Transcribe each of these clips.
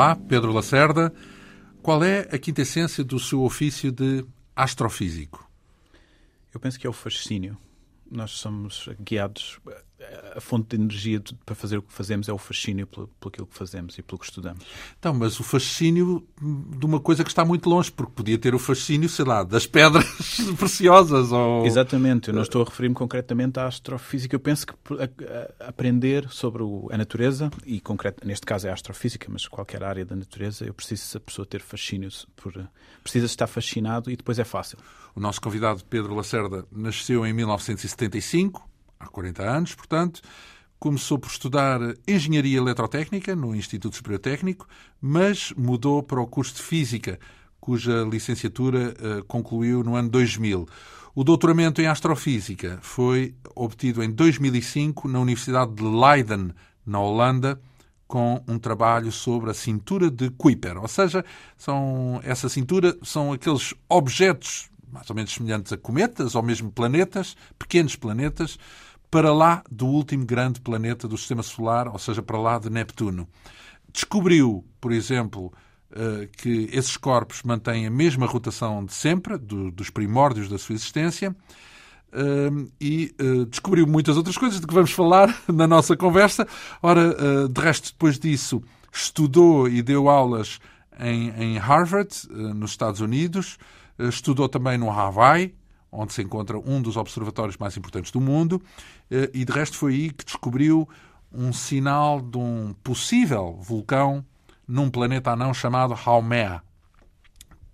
Olá, Pedro Lacerda. Qual é a quinta essência do seu ofício de astrofísico? Eu penso que é o fascínio. Nós somos guiados a fonte de energia para fazer o que fazemos é o fascínio pelo, pelo aquilo que fazemos e pelo que estudamos. Então, mas o fascínio de uma coisa que está muito longe, porque podia ter o fascínio, sei lá, das pedras preciosas. Ou... Exatamente, eu não estou a referir-me concretamente à astrofísica. Eu penso que aprender sobre a natureza, e concreto, neste caso é a astrofísica, mas qualquer área da natureza, eu preciso a pessoa ter fascínio, por, precisa estar fascinado e depois é fácil. O nosso convidado Pedro Lacerda nasceu em 1975 há 40 anos, portanto. Começou por estudar Engenharia Eletrotécnica no Instituto Superior Técnico, mas mudou para o curso de Física, cuja licenciatura uh, concluiu no ano 2000. O doutoramento em Astrofísica foi obtido em 2005 na Universidade de Leiden, na Holanda, com um trabalho sobre a cintura de Kuiper. Ou seja, são, essa cintura são aqueles objetos mais ou menos semelhantes a cometas ou mesmo planetas, pequenos planetas, para lá do último grande planeta do Sistema Solar, ou seja, para lá de Neptuno. Descobriu, por exemplo, eh, que esses corpos mantêm a mesma rotação de sempre, dos primórdios da sua existência, eh, e eh, descobriu muitas outras coisas de que vamos falar na nossa conversa. Ora, de resto, depois disso, estudou e deu aulas em Harvard, nos Estados Unidos, estudou também no Hawaii, onde se encontra um dos observatórios mais importantes do mundo, eh, e de resto foi aí que descobriu um sinal de um possível vulcão num planeta anão chamado Haumea.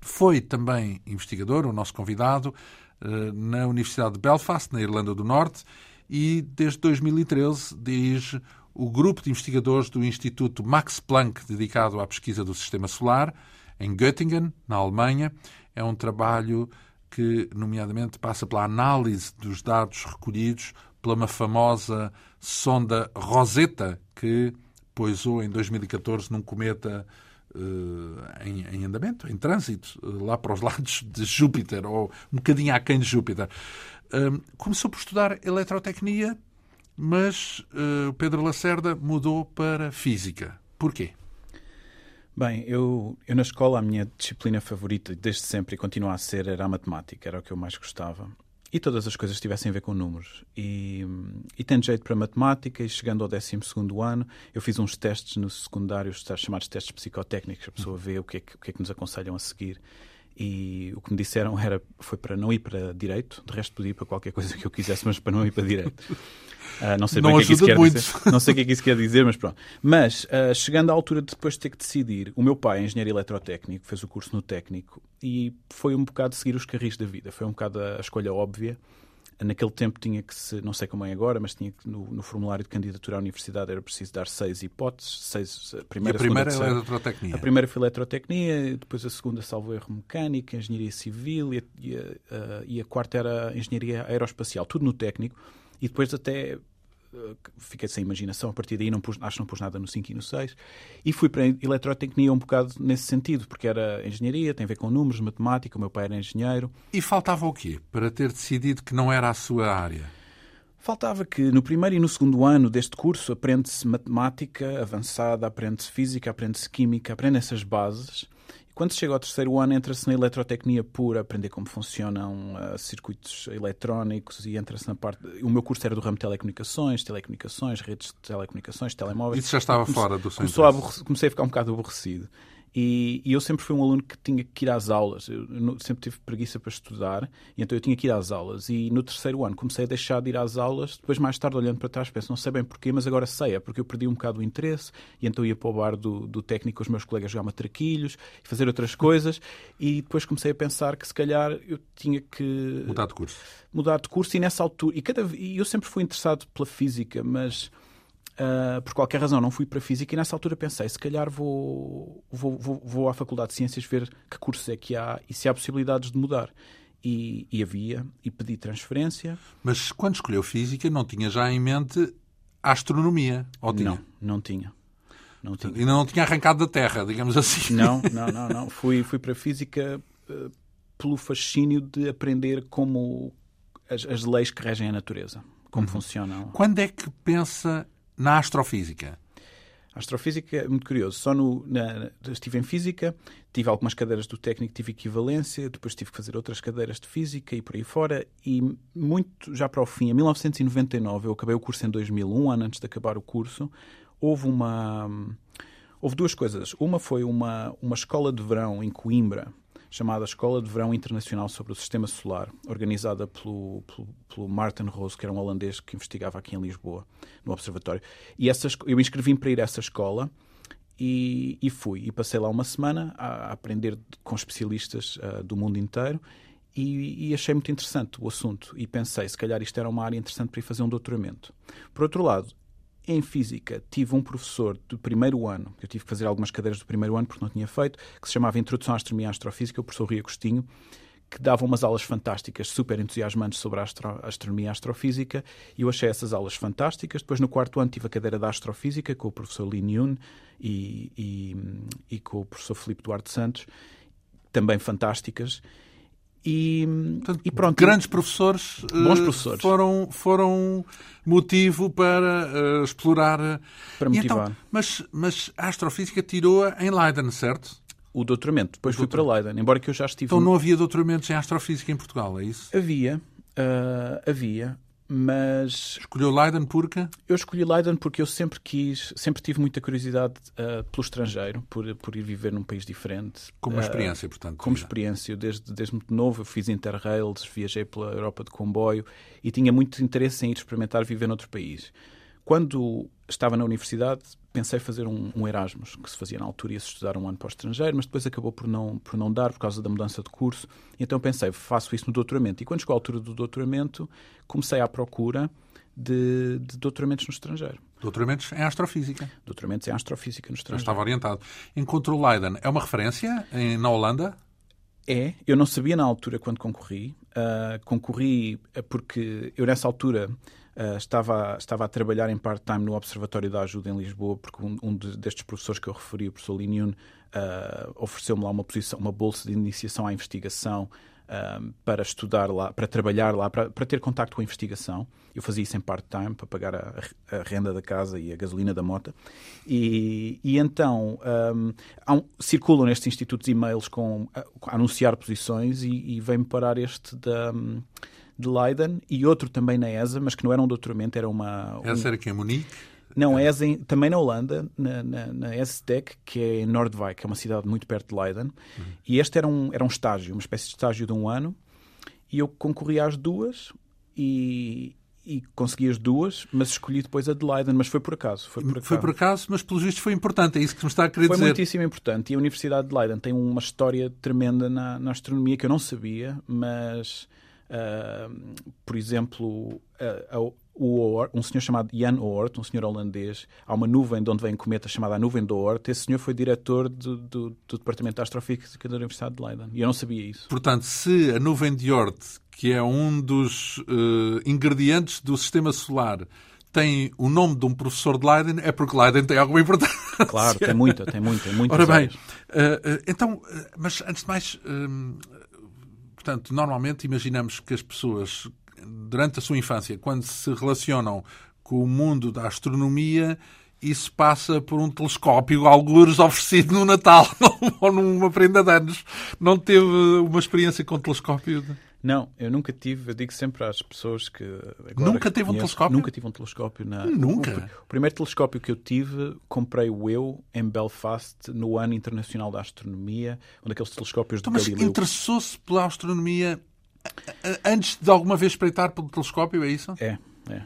Foi também investigador, o nosso convidado, eh, na Universidade de Belfast, na Irlanda do Norte, e desde 2013 dirige o grupo de investigadores do Instituto Max Planck, dedicado à pesquisa do Sistema Solar, em Göttingen, na Alemanha. É um trabalho que, nomeadamente, passa pela análise dos dados recolhidos pela uma famosa sonda Rosetta, que poisou em 2014 num cometa uh, em, em, andamento, em trânsito, uh, lá para os lados de Júpiter, ou um bocadinho aquém de Júpiter. Uh, começou por estudar eletrotecnia, mas o Pedro Lacerda mudou para física. Porquê? Bem, eu, eu na escola a minha disciplina favorita desde sempre e continua a ser era a matemática, era o que eu mais gostava. E todas as coisas tivessem a ver com números. E, e tendo jeito para matemática, e chegando ao 12 ano, eu fiz uns testes no secundário, chamados testes psicotécnicos, a pessoa vê o que, é que, o que é que nos aconselham a seguir. E o que me disseram era foi para não ir para direito, de resto podia ir para qualquer coisa que eu quisesse, mas para não ir para direito. Uh, não sei não bem o que, é que isso quer muito. dizer. Não sei o que é que isso quer dizer, mas pronto. Mas, uh, chegando à altura de depois de ter que decidir, o meu pai é engenheiro eletrotécnico, fez o curso no técnico e foi um bocado seguir os carris da vida. Foi um bocado a escolha óbvia. Naquele tempo tinha que se, não sei como é agora, mas tinha que no, no formulário de candidatura à universidade era preciso dar seis hipóteses, seis, a primeira, e a primeira segunda, é eletrotecnia. A primeira foi eletrotecnia, depois a segunda, salvo erro, mecânica, engenharia civil e a, e a, e a quarta era engenharia aeroespacial, tudo no técnico. E depois até fiquei sem imaginação. A partir daí não pus, acho que não pus nada no 5 e no 6. E fui para a eletrotecnia um bocado nesse sentido, porque era engenharia, tem a ver com números, matemática, o meu pai era engenheiro. E faltava o quê para ter decidido que não era a sua área? Faltava que no primeiro e no segundo ano deste curso aprende-se matemática avançada, aprende-se física, aprende-se química, aprende essas bases quando se chega ao terceiro ano, entra-se na eletrotecnia pura, aprender como funcionam uh, circuitos eletrónicos e entra-se na parte. O meu curso era do ramo de telecomunicações, telecomunicações, redes de telecomunicações, telemóveis. Isso já estava fora do seu Comecei a ficar um bocado aborrecido. E, e, eu sempre fui um aluno que tinha que ir às aulas. Eu, sempre tive preguiça para estudar, então eu tinha que ir às aulas. E no terceiro ano comecei a deixar de ir às aulas. Depois, mais tarde, olhando para trás, penso, não sei bem porquê, mas agora sei. É porque eu perdi um bocado o interesse, e então ia para o bar do, do técnico com os meus colegas jogar matraquilhos e fazer outras coisas. E depois comecei a pensar que se calhar eu tinha que. Mudar de curso. Mudar de curso, e nessa altura. E, cada, e eu sempre fui interessado pela física, mas Uh, por qualquer razão não fui para Física e nessa altura pensei, se calhar vou, vou, vou, vou à Faculdade de Ciências ver que cursos é que há e se há possibilidades de mudar. E, e, havia, e pedi transferência. Mas quando escolheu Física não tinha já em mente a astronomia? Ou tinha? Não, não tinha. Não tinha. Ainda não tinha arrancado da Terra, digamos assim. Não, não, não. não. Fui, fui para Física uh, pelo fascínio de aprender como as, as leis que regem a natureza, como uhum. funcionam. Quando é que pensa na astrofísica? Astrofísica é muito curioso. Só no, na, estive em física, tive algumas cadeiras do técnico, tive equivalência, depois tive que fazer outras cadeiras de física e por aí fora. E muito já para o fim, em 1999, eu acabei o curso em 2000, um ano antes de acabar o curso, houve uma. Houve duas coisas. Uma foi uma, uma escola de verão em Coimbra, chamada Escola de Verão Internacional sobre o Sistema Solar, organizada pelo, pelo, pelo Martin Rose, que era um holandês que investigava aqui em Lisboa, no Observatório. E essas, eu inscrevi-me para ir a essa escola e, e, fui. E passei lá uma semana a, a aprender com especialistas uh, do mundo inteiro e, e, achei muito interessante o assunto. E pensei, se calhar isto era uma área interessante para ir fazer um doutoramento. Por outro lado, em física, tive um professor do primeiro ano, eu tive que fazer algumas cadeiras do primeiro ano porque não tinha feito, que se chamava Introdução à Astronomia e Astrofísica, o professor Ria Agostinho, que dava umas aulas fantásticas, super entusiasmantes sobre a, astro astronomia e astrofísica, e eu achei essas aulas fantásticas. Depois, no quarto ano, tive a cadeira da astrofísica com o professor Lin Yun e, e, e com o professor Filipe Duarte Santos, também fantásticas. E, Portanto, e pronto. Grandes professores, bons eh, professores. Foram, foram motivo para uh, explorar. Eh, para motivar. Então, mas, mas a astrofísica tirou-a em Leiden, certo? O doutoramento. Depois o fui para Leiden, embora que eu já estive. Então não havia doutoramentos em astrofísica em Portugal, é isso? Havia. Uh, havia mas escolheu Leiden porque? eu escolhi Leiden porque eu sempre quis sempre tive muita curiosidade uh, pelo estrangeiro por, por ir viver num país diferente como uh, experiência portanto como experiência. Eu desde desde muito novo eu fiz interrails viajei pela Europa de comboio e tinha muito interesse em ir experimentar viver noutro país. Quando estava na universidade, pensei fazer um, um, Erasmus, que se fazia na altura, ia-se estudar um ano para o estrangeiro, mas depois acabou por não, por não dar, por causa da mudança de curso. Então pensei, faço isso no doutoramento. E quando chegou a altura do doutoramento, comecei à procura de, de doutoramentos no estrangeiro. Doutoramentos em astrofísica. Doutoramentos em astrofísica no estrangeiro. Eu estava orientado. Encontrou Leiden. É uma referência em, na Holanda? É. Eu não sabia na altura quando concorri. Uh, concorri porque eu, nessa altura, Uh, estava, estava a trabalhar em part-time no Observatório da Ajuda em Lisboa, porque um, um destes professores que eu referi, o professor Liniun, uh, ofereceu-me lá uma, posição, uma bolsa de iniciação à investigação uh, para estudar lá, para trabalhar lá, para, para ter contacto com a investigação. Eu fazia isso em part-time para pagar a, a, renda da casa e a gasolina da moto. E, e então um, um, circulam nestes institutos e-mails com, a, a anunciar posições e, e vem-me parar este da. De Leiden e outro também na ESA, mas que não era um doutoramento, era uma. Um... Essa era que é Munique? Não, é. ESA também na Holanda, na, na, na ESTEC, que é em Noordwijk, que é uma cidade muito perto de Leiden. Uhum. E este era um, era um estágio, uma espécie de estágio de um ano. E eu concorri às duas e, e consegui as duas, mas escolhi depois a de Leiden, mas foi por acaso. Foi por acaso, foi por acaso mas pelos vistos foi importante, é isso que me está a querer foi dizer. Foi muitíssimo importante. E a Universidade de Leiden tem uma história tremenda na, na astronomia que eu não sabia, mas Uh, por exemplo, uh, o um senhor chamado Jan Oort, um senhor holandês, há uma nuvem de onde vem cometa chamada a nuvem de Oort. Esse senhor foi diretor do, do, do Departamento de Astrofísica da Universidade de Leiden. E eu não sabia isso. Portanto, se a nuvem de Oort, que é um dos uh, ingredientes do sistema solar, tem o nome de um professor de Leiden, é porque Leiden tem alguma importância. Claro, tem muita, tem muita, tem muita. Ora bem, uh, então, mas antes de mais, Portanto, normalmente imaginamos que as pessoas, durante a sua infância, quando se relacionam com o mundo da astronomia, isso passa por um telescópio, algures oferecido no Natal ou numa prenda de anos. Não teve uma experiência com telescópio? Não, eu nunca tive. Eu digo sempre às pessoas que. nunca teve conheço, um telescópio? Nunca tive um telescópio. Na... Nunca? O, o, primeiro telescópio que eu tive, comprei-o eu em Belfast, no Ano Internacional da Astronomia, um daqueles telescópios então, de mas Galileu. interessou-se pela astronomia antes de alguma vez espreitar pelo telescópio, é isso? É, é.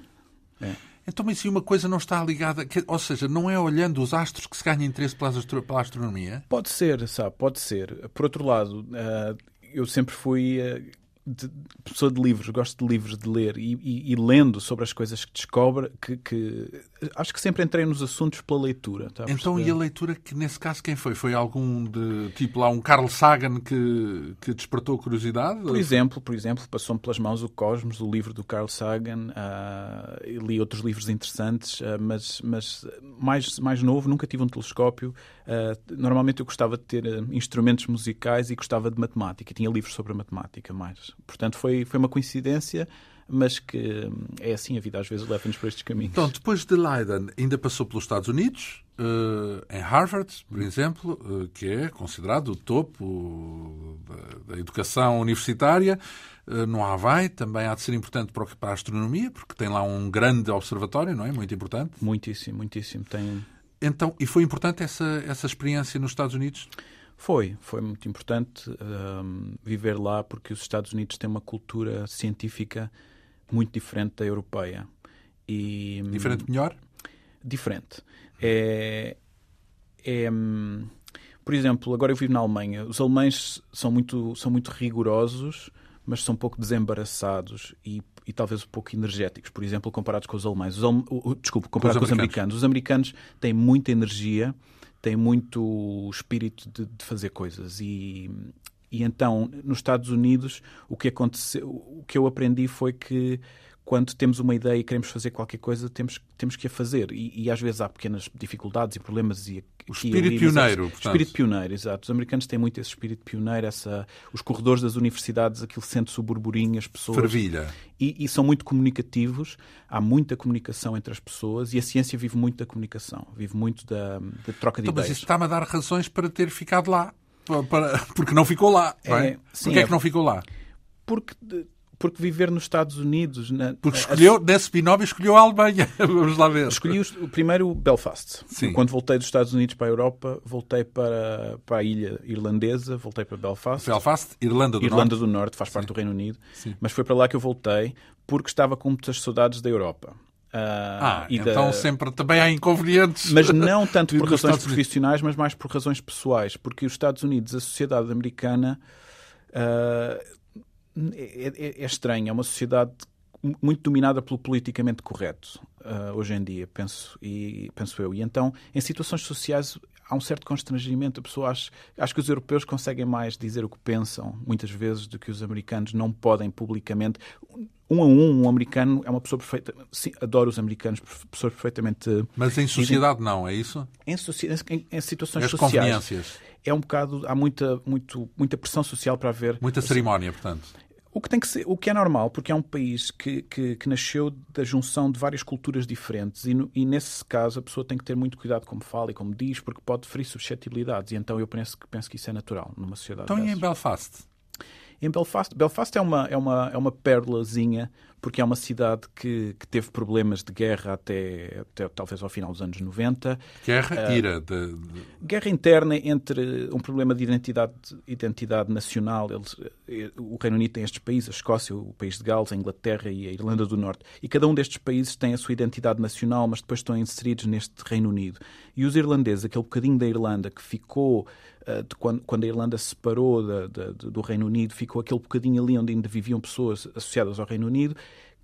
é. Então, mas se uma coisa não está ligada, ou seja, não é olhando os astros que se ganha interesse pela astronomia? Pode ser, sabe, pode ser. Por outro lado, eh, eu sempre fui eh, de, pessoa de livros, gosto de livros, de ler e, e, e lendo sobre as coisas que descobre, que, que, acho que sempre entrei nos assuntos pela leitura. Tá então, e a leitura, que nesse caso quem foi? Foi algum de tipo lá um Carl Sagan que, que despertou curiosidade? Por exemplo, por exemplo, passou-me pelas mãos o Cosmos, o livro do Carl Sagan, uh, li outros livros interessantes, uh, mas, mas mais, mais novo, nunca tive um telescópio. Uh, normalmente eu gostava de ter instrumentos musicais e gostava de matemática, tinha livros sobre matemática mais. Portanto, foi, foi uma coincidência, mas que hum, é assim a vida, às vezes leva-nos por estes caminhos. Então, depois de Leiden, ainda passou pelos Estados Unidos, uh, em Harvard, por exemplo, uh, que é considerado o topo da, da educação universitária. Uh, no Havaí também há de ser importante para a astronomia, porque tem lá um grande observatório, não é? Muito importante. Muitíssimo, muitíssimo. Tem... Então, e foi importante essa, essa experiência nos Estados Unidos? Foi, foi muito importante um, viver lá porque os Estados Unidos têm uma cultura científica muito diferente da europeia. E, diferente melhor? Diferente. É, é, por exemplo, agora eu vivo na Alemanha. Os alemães são muito, são muito rigorosos, mas são um pouco desembaraçados e, e talvez um pouco energéticos, por exemplo, comparados com os alemães. Os, desculpe, comparados com os, com os americanos. Os americanos têm muita energia tem muito espírito de, de fazer coisas e, e então nos Estados Unidos o que aconteceu, o que eu aprendi foi que quando temos uma ideia e queremos fazer qualquer coisa, temos, temos que a fazer. E, e às vezes há pequenas dificuldades e problemas. E, o espírito ali, pioneiro, portanto. Espírito pioneiro, exato. Os americanos têm muito esse espírito pioneiro, essa, os corredores das universidades, aquilo sente-se o burburinho, as pessoas. Fervilha. E, e, são muito comunicativos, há muita comunicação entre as pessoas e a ciência vive muito da comunicação, vive muito da, da troca de então, ideias. Mas isso está-me a dar razões para ter ficado lá. Para, porque não ficou lá. Não é? É, sim, Porquê é, é que não ficou lá? Porque porque viver nos Estados Unidos. Na, porque escolheu, a, nesse binómio, escolheu a Alemanha. Vamos lá ver. Escolhi o, primeiro Belfast. Sim. Quando voltei dos Estados Unidos para a Europa, voltei para, para a ilha irlandesa, voltei para Belfast. Belfast, Irlanda do Irlanda Norte. do Norte, faz parte Sim. do Reino Unido. Sim. Mas foi para lá que eu voltei, porque estava com muitas saudades da Europa. Uh, ah, então da... sempre também há inconvenientes. Mas não tanto por razões profissionais, mas mais por razões pessoais. Porque os Estados Unidos, a sociedade americana, uh, é, é, é estranho. É uma sociedade muito dominada pelo politicamente correto uh, hoje em dia, penso, e, penso eu. E então, em situações sociais, há um certo constrangimento. A pessoa acha, acho que os europeus conseguem mais dizer o que pensam, muitas vezes, do que os americanos não podem publicamente. Um a um, um americano é uma pessoa perfeita. Sim, adoro os americanos, pessoas perfeitamente. Mas em sociedade não, é isso? Em, em, em situações As sociais. Conveniências. É um bocado. Há muita, muito, muita pressão social para haver. Muita cerimónia, portanto. O que, tem que ser, o que é normal, porque é um país que, que, que nasceu da junção de várias culturas diferentes e, no, e, nesse caso a pessoa tem que ter muito cuidado como fala e como diz, porque pode ferir suscetibilidades. E então eu penso, penso que isso é natural numa sociedade Então dessas. e em Belfast? Em Belfast, Belfast é uma, é uma, é uma pérolazinha porque é uma cidade que, que teve problemas de guerra até, até, talvez ao final dos anos 90. Guerra, uh, ira. De. Guerra interna entre um problema de identidade, identidade nacional. Eles, eh, o Reino Unido tem estes países, a Escócia, o país de Gales, a Inglaterra e a Irlanda do Norte. E cada um destes países tem a sua identidade nacional, mas depois estão inseridos neste Reino Unido. E os irlandeses, aquele bocadinho da Irlanda que ficou Uh, quando, quando, a Irlanda se separou de, de, do Reino Unido, ficou aquele bocadinho ali onde ainda viviam pessoas associadas ao Reino Unido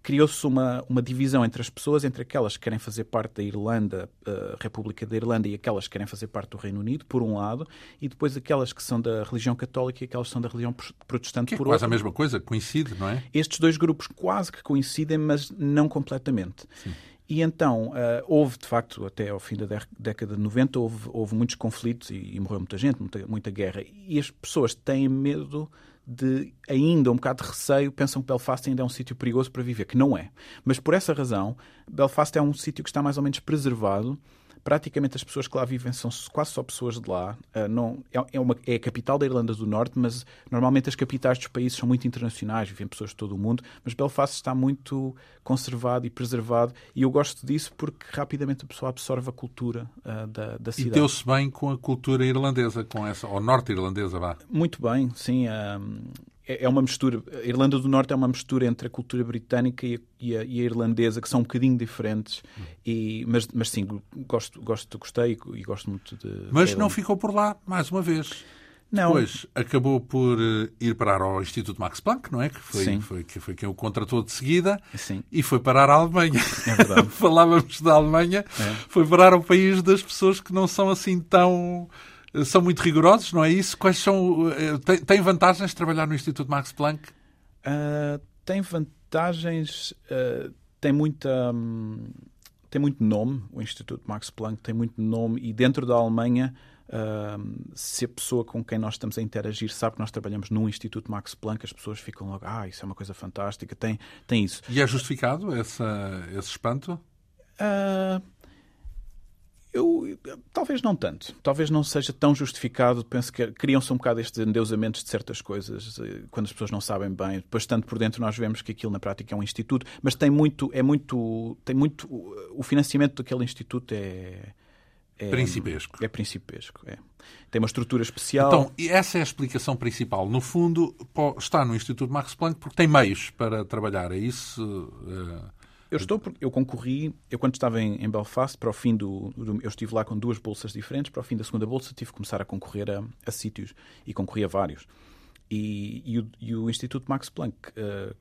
criou-se uma, uma divisão entre as pessoas, entre aquelas que querem fazer parte da Irlanda, uh, República da Irlanda, e aquelas que querem fazer parte do Reino Unido, por um lado, e depois aquelas que são da religião católica e aquelas que são da religião protestante, que é por quase outro. a mesma coisa, coincide, não é? Estes dois grupos quase que coincidem, mas não completamente. Sim. E então, uh, houve, de facto, até ao fim da década de 90, houve, houve muitos conflitos e, e morreu muita gente, muita, muita guerra. E as pessoas têm medo de ainda um bocado de receio, pensam que Belfast ainda é um sítio perigoso para viver, que não é. Mas por essa razão, Belfast é um sítio que está mais ou menos preservado praticamente as pessoas que lá vivem são quase só pessoas de lá. Uh, não, é, é, uma, é a capital da Irlanda do Norte, mas normalmente as capitais dos países são muito internacionais, vivem pessoas de todo o mundo, mas Belfast está muito conservado e preservado e eu gosto disso porque rapidamente a pessoa absorve a cultura uh, da, da cidade. E deu-se bem com a cultura irlandesa, com essa, ou norte-irlandesa, vá. Muito bem, sim. Uh, é, é uma mistura. A Irlanda do Norte é uma mistura entre a cultura britânica e a, e a, e a irlandesa, que são um bocadinho diferentes. E, mas, mas sim, gosto, gosto, gostei e gosto muito de. Mas não ficou por lá, mais uma vez. Não. Depois acabou por eh, ir parar ao Instituto Max Planck, não é? Que foi, Sim. foi, que foi quem o contratou de seguida Sim. e foi parar à Alemanha. É verdade. Falávamos da Alemanha, é. foi parar ao país das pessoas que não são assim tão são muito rigorosos, não é isso? Quais são. Eh, tem, tem vantagens trabalhar no Instituto Max Planck? Uh, tem vantagens, uh, tem muita. Um, tem muito nome, o Instituto Max Planck tem muito nome, e dentro da Alemanha Uh, se a pessoa com quem nós estamos a interagir sabe que nós trabalhamos num Instituto Max Planck, as pessoas ficam logo, ah, isso é uma coisa fantástica, tem, tem isso. E é justificado essa, esse espanto? Uh, eu, talvez não tanto. Talvez não seja tão justificado. Penso que criam-se um bocado estes endeusamentos de certas coisas eh, quando as pessoas não sabem bem. Depois, tanto por dentro, nós vemos que aquilo na prática é um instituto, mas tem muito, é muito, tem muito. O financiamento daquele instituto é. É, principesco. É principesco, é. Tem uma estrutura especial. Então, essa é a explicação principal. No fundo, está no Instituto Max Planck porque tem meios para trabalhar. É isso? Eu estou porque eu concorri, eu quando estava em, em, Belfast, para o fim do, do, Eu estive lá com duas bolsas diferentes, para o fim da segunda bolsa tive que começar a concorrer a, a sítios e concorri a vários. E, e, o, e o, Instituto Max Planck uh,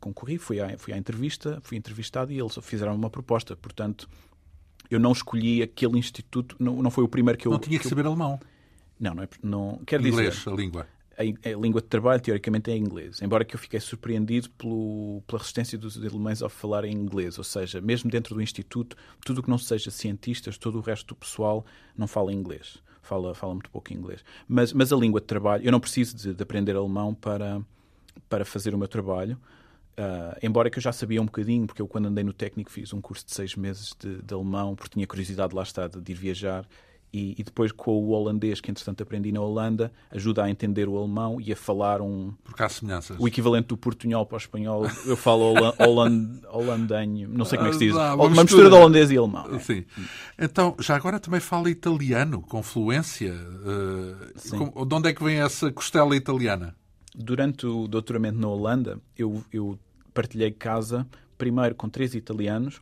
concorri, fui à, fui à entrevista, fui entrevistado e eles fizeram uma proposta. Portanto, eu não escolhi aquele instituto, não, não foi o primeiro que eu. Não tinha que, que saber eu... alemão. Não, não, é, não quer Inglês, dizer. a língua a, língua de trabalho, teoricamente, é inglês. Embora que eu fiquei surpreendido pelo, pela resistência dos alemães ao falar em inglês. Ou seja, mesmo dentro do Instituto, tudo o que não seja cientistas, todo o resto do pessoal não fala inglês. Fala, fala muito pouco inglês. Mas, mas a língua de trabalho, eu não preciso de, de aprender alemão para, para fazer o meu trabalho. Uh, embora que eu já sabia um bocadinho, porque eu quando andei no técnico fiz um curso de seis meses de, de alemão, porque tinha curiosidade lá está de, de ir viajar e, e, depois com o holandês, que entretanto aprendi na Holanda, ajuda a entender o alemão e a falar um. Porque há semelhanças. O equivalente do portunhol para o espanhol. Eu falo holand, holandanho, não sei como é que se diz. Ah, uma, uma mistura de holandês e alemão. Sim. Então, já agora também fala italiano, com fluência. Uh, de onde é que vem essa costela italiana? Durante o doutoramento na Holanda, eu, eu partilhei casa primeiro com três italianos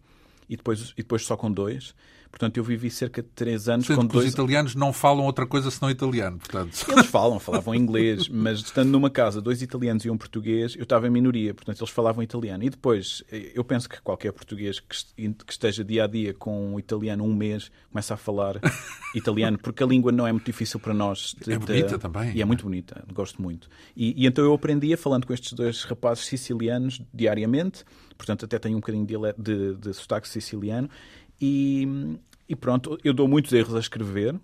e depois, e depois só com dois. Portanto, eu vivi cerca de três anos Sendo com dois... os italianos não falam outra coisa senão italiano, portanto... Eles falam, falavam inglês, mas estando numa casa, dois italianos e um português, eu estava em minoria, portanto, eles falavam italiano. E depois, eu penso que qualquer português que esteja dia a dia com um italiano um mês, começa a falar italiano, porque a língua não é muito difícil para nós. De, é bonita de... também. E é muito bonita, gosto muito. E, e então eu aprendia falando com estes dois rapazes sicilianos diariamente, portanto até tenho um bocadinho de, de, de sotaque siciliano, e, e pronto, eu dou muitos erros a escrever,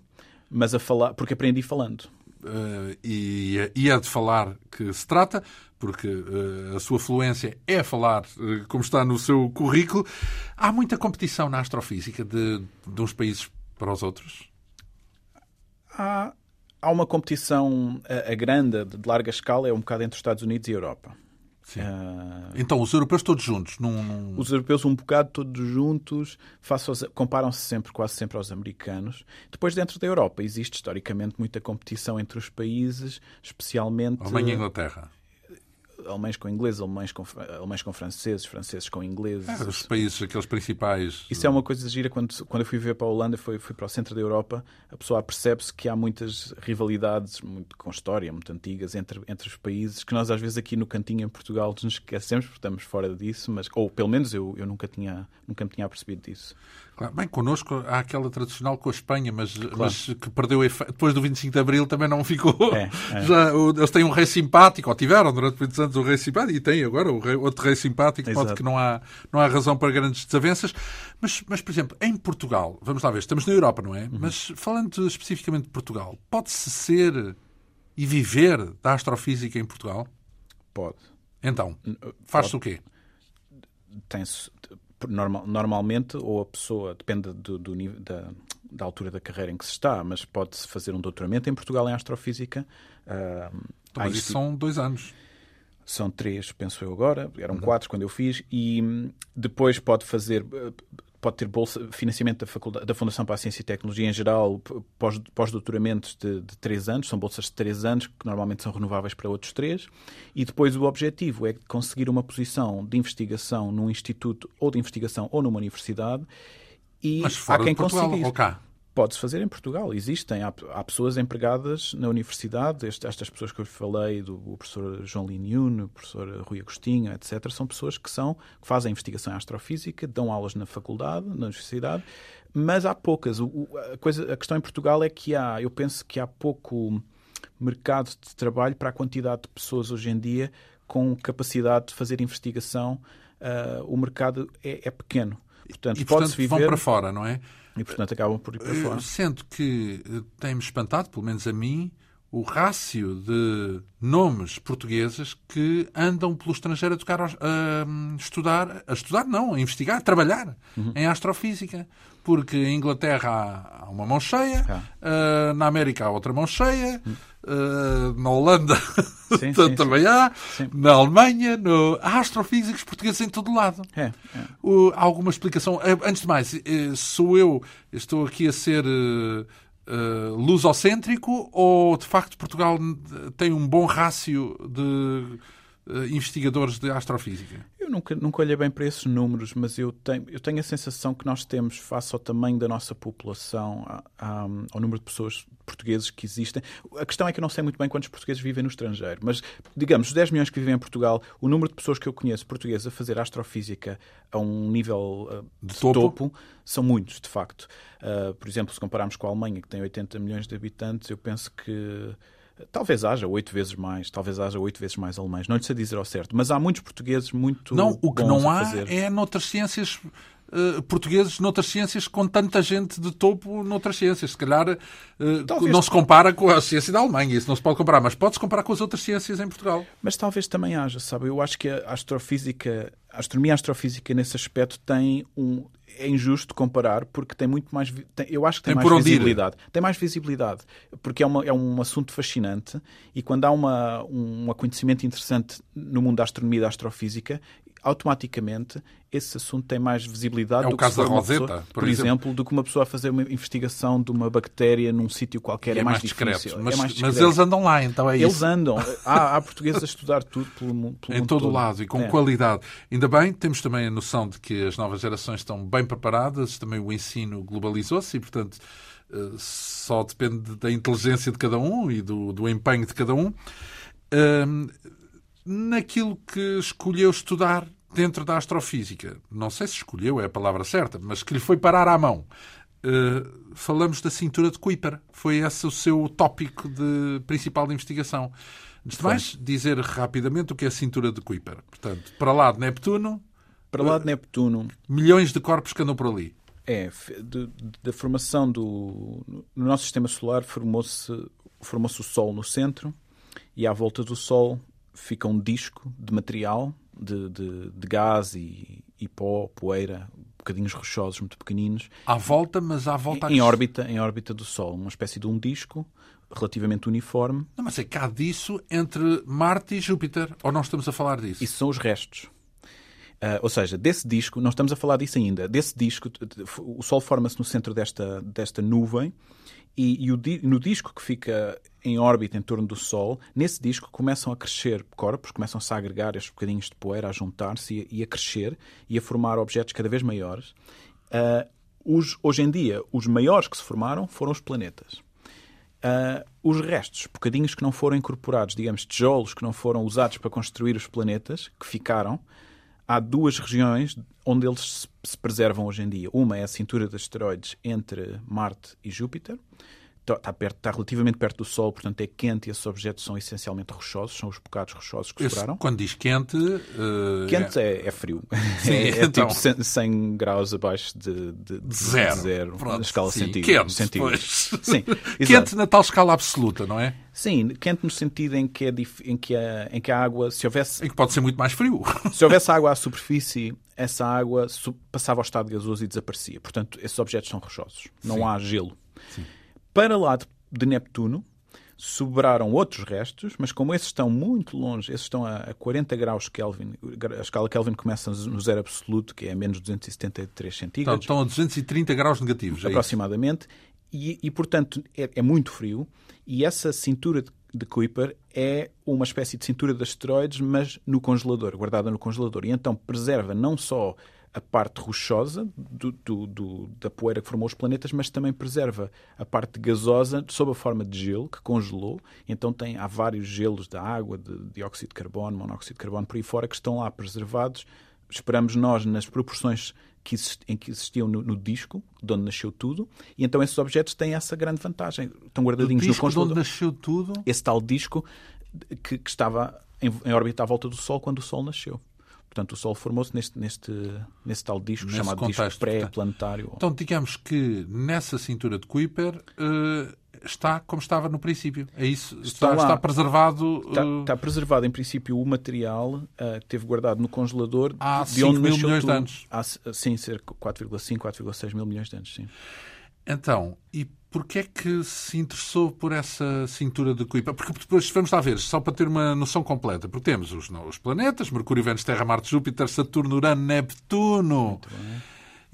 mas a falar, porque aprendi falando. Uh, e, e, é de falar que se trata, porque uh, a sua fluência é falar, uh, como está no seu currículo. Há muita competição na astrofísica de, de uns países para os outros? Há, há uma competição a, a grande, de larga escala, é um bocado entre os Estados Unidos e a Europa. Uh... Então, os europeus todos juntos? Num. Os europeus um bocado todos juntos, comparam-se sempre, quase sempre aos americanos. Depois, dentro da Europa, existe historicamente muita competição entre os países, especialmente... Alemanha e Inglaterra alemães com ingleses, alemães com, alemães com franceses, franceses com ingleses. É, os países, aqueles principais. Isso é uma coisa gira. Quando, quando eu fui ver para a Holanda, fui, fui para o centro da Europa, a pessoa percebe-se que há muitas rivalidades muito, com história, muito antigas, entre, entre os países, que nós às vezes aqui no cantinho em Portugal nos esquecemos, porque estamos fora disso, mas, ou pelo menos eu, eu nunca, tinha, nunca me tinha percebido disso. Claro. Bem, connosco há aquela tradicional com a Espanha, mas, claro. mas que perdeu efeito. Depois do 25 de Abril também não ficou. É, é. Já, eles têm um rei simpático, ou tiveram durante muitos anos um rei simpático, e têm agora o rei, outro rei simpático, Exato. pode que não há, não há razão para grandes desavenças. Mas, mas, por exemplo, em Portugal, vamos lá ver, estamos na Europa, não é? Uhum. Mas falando especificamente de Portugal, pode-se ser e viver da astrofísica em Portugal? Pode. Então, faz-se o quê? Tem-se normal, normalmente, ou a pessoa, depende do, do nível, da, da, altura da carreira em que se está, mas pode-se fazer um doutoramento em Portugal em Astrofísica. Uh, mas isso são dois anos. São três, penso eu agora, eram uhum. quatro quando eu fiz, e hum, depois pode fazer pode ter bolsa, financiamento da, faculdade, da Fundação para a Ciência e Tecnologia em geral, pós-doutoramentos de, de três anos, são bolsas de três anos, que normalmente são renováveis para outros três, e depois o objetivo é conseguir uma posição de investigação num instituto ou de investigação ou numa universidade, e Mas fora há quem consiga. Ou cá? Pode-se fazer em Portugal. Existem. Há, há, pessoas empregadas na universidade. Este, estas pessoas que eu falei, do professor João Liniune, o professor Rui Agostinho, etc., são pessoas que, são, que fazem investigação em astrofísica, dão aulas na faculdade, na universidade, mas há poucas. O, a, coisa, a questão em Portugal é que há, eu penso que há pouco mercado de trabalho para a quantidade de pessoas hoje em dia com capacidade de fazer investigação. Uh, o mercado é, é pequeno Portanto, e, portanto viver... vão para fora, não é? E, portanto, acabam por ir para fora. Sendo que tem-me espantado, pelo menos a mim, o rácio de nomes portugueses que andam pelo estrangeiro a, tocar, a, estudar, a estudar não, a investigar, a trabalhar uhum. em astrofísica. Porque em Inglaterra há uma mão cheia, ah. uh, na América há outra mão cheia, uh, na Holanda sim, sim, também sim. há, na Alemanha, no... há astrofísicos portugueses em todo lado. É, é. Há alguma explicação? Eh, antes de mais, eh, sou eu, estou aqui a ser eh, uh, lusocêntrico ou de facto Portugal tem um bom rácio de investigadores de astrofísica? Eu nunca, nunca olhei bem para esses números, mas eu tenho, eu tenho a sensação que nós temos, face ao tamanho da nossa população, a, a, ao número de pessoas portugueses que existem. A questão é que eu não sei muito bem quantos portugueses vivem no estrangeiro, mas, digamos, os 10 milhões que vivem em Portugal, o número de pessoas que eu conheço portuguesas a fazer astrofísica a um nível uh, de, topo? topo? são muitos, de facto. Uh, por exemplo, se compararmos com a Alemanha, que tem 80 milhões de habitantes, eu penso que Talvez haja oito vezes mais, talvez haja oito vezes mais alemães. Não lhe sei dizer ao certo, mas há muitos portugueses muito. Não, o que não há é noutras ciências uh, portugueses noutras ciências com tanta gente de topo noutras ciências. Se calhar uh, não se compara com a ciência da Alemanha, isso não se pode comparar, mas pode-se comparar com as outras ciências em Portugal. Mas talvez também haja, sabe? Eu acho que a astrofísica, a astronomia astrofísica nesse aspecto tem um é injusto comparar porque tem muito mais. Tem, eu acho que tem, tem mais visibilidade. Ir. Tem mais visibilidade porque é, uma, é um assunto fascinante e quando há uma, um conhecimento interessante no mundo da astronomia e da astrofísica, automaticamente esse assunto tem mais visibilidade é do que caso da Rosetta, pessoa, por, por exemplo. exemplo. do que uma pessoa a fazer uma investigação de uma bactéria num sítio qualquer. É, é, mais, discreto. Difícil, mas, é mais discreto. mas eles andam lá, então é eles isso. Eles andam. há, há portugueses a estudar tudo pelo, pelo em todo, todo lado e com é. qualidade. Ainda bem, temos também a noção de que as novas gerações estão bem preparadas, também o ensino globalizou-se e, portanto, eh, só depende da inteligência de cada um e do, do empenho de cada um. Naquilo que escolheu estudar dentro da astrofísica, não sei se escolheu, é a palavra certa, mas que lhe foi parar à mão. Uh, falamos da cintura de Kuiper. Foi esse o seu tópico de, principal de investigação. Antes de mais, dizer rapidamente o que é a cintura de Kuiper. Portanto, para lá de Neptuno. Para lá de Neptuno. Milhões de corpos que andam por ali. É, da formação do. No nosso sistema solar formou-se formou o Sol no centro e à volta do Sol fica um disco de material de, de, de gás e, e pó, poeira, bocadinhos rochosos muito pequeninos. À volta, mas à volta... Em, em órbita, em órbita do Sol. Uma espécie de um disco relativamente uniforme. Não, mas é cá disso entre Marte e Júpiter. Ou não estamos a falar disso? Isso são os restos. Uh, ou seja, desse disco, não estamos a falar disso ainda, desse disco, o Sol forma-se no centro desta, desta nuvem e, e o, no disco que fica em órbita em torno do Sol, nesse disco começam a crescer corpos, começam-se a agregar estes bocadinhos de poeira, a juntar-se e, e, a crescer e a formar objetos cada vez maiores. Uh, os, hoje em dia, os maiores que se formaram foram os planetas. Uh, os restos, bocadinhos que não foram incorporados, digamos, tijolos que não foram usados para construir os planetas, que ficaram, há duas regiões onde eles se preservam hoje em dia. Uma é a cintura de asteroides entre Marte e Júpiter, está, perto, está relativamente perto do Sol, portanto é quente e esses objetos são essencialmente rochosos, são os bocados rochosos que Esse, sobraram. Quando diz quente... Uh, quente é... É, é, frio. Sim, é, é então... tipo 100 graus abaixo de, de, de zero, zero Pronto, na escala sim, centígrados. Quente. Sim, quente na tal escala absoluta, não é? Sim, quente no sentido em que, é, em, que a, em que a água, se houvesse... Em que pode ser muito mais frio. Se houvesse água à superfície, essa água passava ao estado gasoso e desaparecia. Portanto, esses objetos são rochosos. Não sim. há gelo. Sim. Para lá de, de Neptuno, sobraram outros restos, mas como esses estão muito longe, esses estão a 40 graus Kelvin, a escala Kelvin começa no zero absoluto, que é menos 273 centígrados. Estão a 230 graus negativos, é Aproximadamente. E, e, portanto, é, é, muito frio. E essa cintura de, de Kuiper é uma espécie de cintura de asteroides, mas no congelador, guardada no congelador. E então preserva não só a parte rochosa do, do, do, da poeira que formou os planetas, mas também preserva a parte gasosa sob a forma de gelo, que congelou. Então tem, há vários gelos da água, de dióxido de carbono, monóxido de carbono, por aí fora, que estão lá preservados. Esperamos nós nas proporções que em que existiam no, no, disco, de onde nasceu tudo, e então esses objetos têm essa grande vantagem. Estão guardadinhos no congelador. onde nasceu tudo? Esse tal disco que, que estava em, em órbita à volta do Sol quando o Sol nasceu. Portanto, o Sol formou-se neste, neste, neste tal disco Nesse chamado contexto, disco pré-planetário. Então, digamos que nessa cintura de Kuiper eh, está como estava no princípio. É isso? Está Está, preservado. Está, eh, está preservado, em princípio, o material uh, que teve guardado no congelador Há de 5 onde mil milhões de tudo. anos. Há, sim, cerca de 4,5, 4,6 mil milhões de anos, sim. Então, e porquê é que se interessou por essa cintura de Kuiper? Porque depois, vamos lá ver, só para ter uma noção completa, porque temos os, os planetas, Mercúrio, Vênus, Terra, Marte, Júpiter, Saturno, Urano, Neptuno. Muito bem.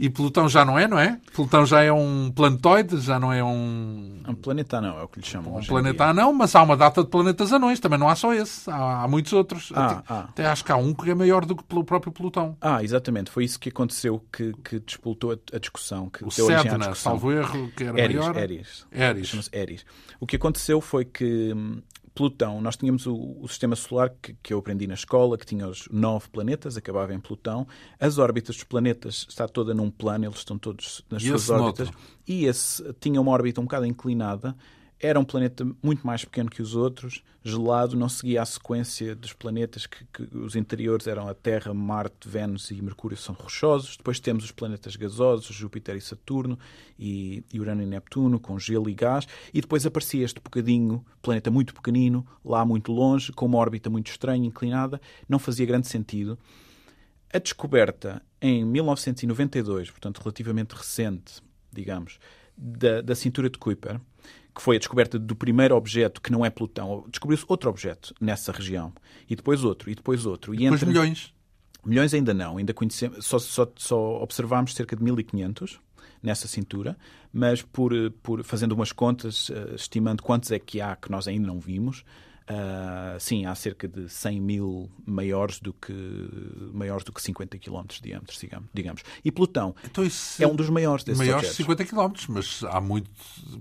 E Plutão já não é, não é? Plutão já é um planetoide, já não é um, Um planeta não, é o que lhe chamam. um planeta anão, mas há uma data de planetas anões, também não há só esse, há, há muitos outros. Ah, até, ah. até acho que há um que é maior do que pelo próprio Plutão. Ah, exatamente. Foi isso que aconteceu que, que despoltou a, a discussão. Que O Sedna, salvo erro, que era Eris, maior. Eris. Eris. Eris. O que aconteceu foi que hum, Plutão, nós tínhamos o, o sistema solar que, que eu aprendi na escola, que tinha os nove planetas, acabava em Plutão. As órbitas dos planetas está toda num plano, eles estão todos nas E suas órbitas. noutro? E esse tinha uma órbita um bocado inclinada. Era um planeta muito mais pequeno que os outros, gelado, não seguia a sequência dos planetas, que, que os interiores eram a Terra, Marte, Vênus e Mercúrio, são rochosos. Depois temos os planetas gasosos, Júpiter e Saturno, e, e Urano e Neptuno, com gelo e gás. E depois aparecia este bocadinho, planeta muito pequenino, lá muito longe, com uma órbita muito estranha, inclinada. Não fazia grande sentido. A descoberta em 1992, portanto relativamente recente, digamos, da, da cintura de Kuiper, que foi a descoberta do primeiro objeto que não é Plutão. Descobriu-se outro objeto nessa região, e depois outro, e depois outro. E Depois entre- milhões. Milhões ainda não, ainda conhecemos, só, só, só observámos cerca de 1500 nessa cintura, mas por, eh, por fazendo umas contas, eh, estimando quantos é que há que nós ainda não vimos, ah, sim, há cerca de 100 mil maiores do que, maiores do que 50 km de diâmetro, digamos. digamos. E Plutão Então é um dos maiores desses maiores de objetos. 50 km, mas há muito.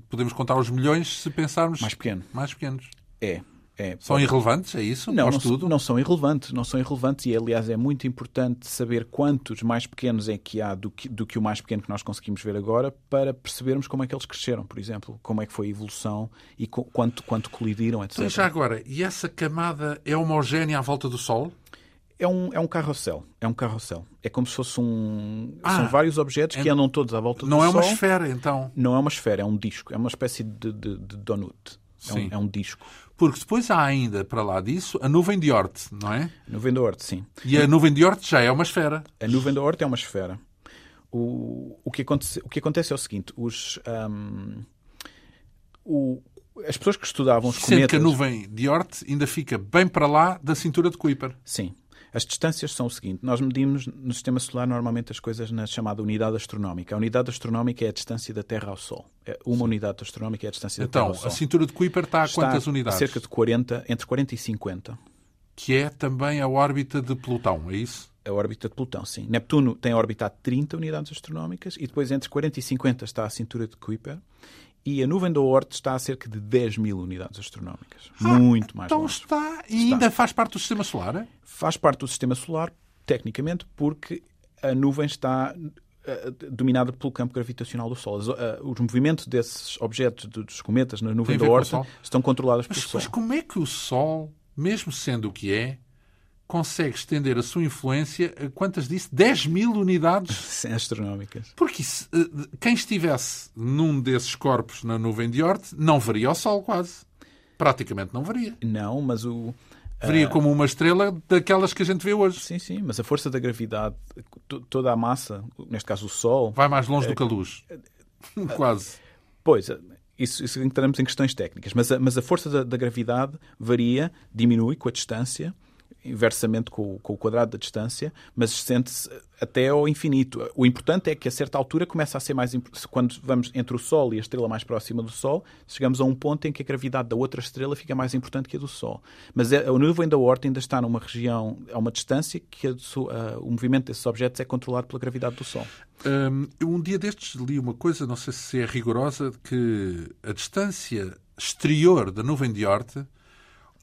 Podemos contar os milhões se pensarmos Mais pequeno. mais pequenos. É, é. São irrelevantes, é isso? Não, não, estudo? não são irrelevantes, não são irrelevantes e aliás é muito importante saber quantos mais pequenos é que há do que, do que o mais pequeno que nós conseguimos ver agora para percebermos como é que eles cresceram, por exemplo, como é que foi a evolução e co- quanto, quanto colidiram, etc. Então, já agora, e essa camada é homogénea à volta do Sol? É um, é um carrossel, é um carrossel. É como se fosse um... Ah, são vários objetos que é- andam todos à volta Não do é uma Sol. esfera, então. Não é uma esfera, é um disco, é uma espécie de, de, de donut. É um, é um disco. Porque depois há ainda, para lá disso, a nuvem de Oort, não é? A nuvem da Oort, sim. E a nuvem de Oort já é uma esfera. A nuvem da Oort é uma esfera. O, o, que, acontece, o que acontece é o seguinte: os, ahm, o- as pessoas que estudavam os Sendo cometas. que a nuvem de Oort ainda fica bem para lá da cintura de Kuiper. Sim. As distâncias são o seguinte: nós medimos no sistema solar normalmente as coisas na chamada unidade astronómica. A unidade astronómica é a distância da Terra ao Sol. É uma unidade astronómica é a distância da Então, Terra ao Sol. a cintura de Kuiper está a Está quantas unidades? cerca de 40, entre 40 e 50. Que é também a órbita de Plutão, é isso? A órbita de Plutão, sim. Neptuno tem a órbita a 30 unidades astronómicas e depois entre 40 e 50 está a cintura de Kuiper e a nuvem da Oort está a cerca de 10 mil unidades astronómicas. Muito mais Então longe. está e ainda faz parte do sistema solar? é? Faz parte do sistema solar, tecnicamente, porque a nuvem está eh, dominada pelo campo gravitacional do Sol. Eh, os movimentos desses objetos, do- dos cometas na nuvem da Oort, estão controlados pelo Mas, Sol. mas como é que o Sol, mesmo sendo o que é, consegue estender a sua influência a quantas disse? 10 mil unidades? Sim, astronómicas. Porque se, eh, quem estivesse num desses corpos na nuvem de Oort não veria o Sol quase. Praticamente não veria. Não, mas o. Veria ah, como uma estrela daquelas que a gente vê hoje. Sim, sim, mas a força da gravidade, to- toda a massa, neste caso o Sol, Vai mais longe do que a luz. Quase. Pois, isso, isso entramos em questões técnicas, mas a, mas a força da, da gravidade varia, diminui com a distância, inversamente com, o- com o quadrado da distância, mas sente-se até ao infinito. O importante é que a certa altura começa a ser mais quando vamos entre o Sol e a estrela mais próxima do Sol, chegamos a um ponto em que a gravidade da outra estrela fica mais importante que a do Sol. Mas a, a nuvem da Oort ainda está numa região, a uma distância que a a- o movimento desses objetos é controlado pela gravidade do Sol. Hum, eu um dia destes li uma coisa, não sei se é rigorosa, que a distância exterior da nuvem de Oort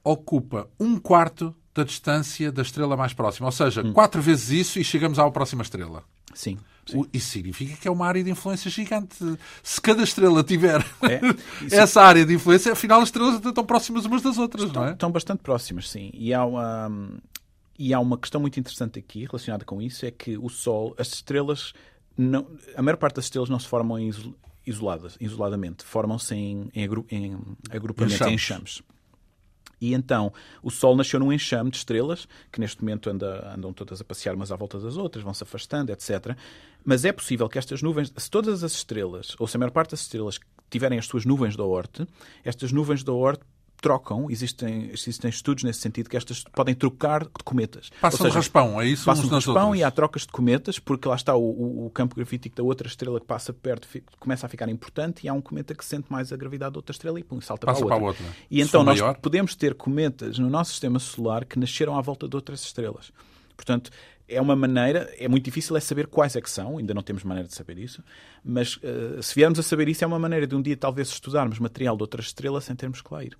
ocupa um quarto da distância da estrela mais próxima. Ou seja, quatro vezes isso e chegamos à próxima estrela. Sim. O- Isso significa que é uma área de influência gigante. Se cada estrela tiver É. Essa área de influência, afinal as estrelas estão próximas umas das outras, não é? Estão bastante próximas, sim. E há uma. e há uma questão muito interessante aqui relacionada com isso, é que o Sol, as estrelas, não, a maior parte das estrelas não se formam em isoladas, isoladamente, formam-se em, em, agru, em agrupamentos, em enxames. E então o Sol nasceu num enxame de estrelas, que neste momento anda, andam todas a passear umas à volta das outras, vão se afastando, etc. Mas é possível que estas nuvens, se todas as estrelas, ou se a maior parte das estrelas tiverem as suas nuvens da Oort, estas nuvens da Oort trocam, existem, existem estudos nesse sentido que estas podem trocar de cometas. Passam seja, raspão, é isso? Passam raspão e há trocas de cometas, porque lá está o, o, campo gravítico da outra estrela que passa perto começa a ficar importante e há um cometa que sente mais a gravidade da outra estrela e pum, salta Passa para a outra. Para a outra. E então nós maior. podemos ter cometas no nosso sistema solar que nasceram à volta de outras estrelas. Portanto, é uma maneira, é muito difícil é saber quais é que são, ainda não temos maneira de saber isso, mas uh, se viermos a saber isso, é uma maneira de um dia talvez estudarmos material de outras estrelas sem termos que lá ir.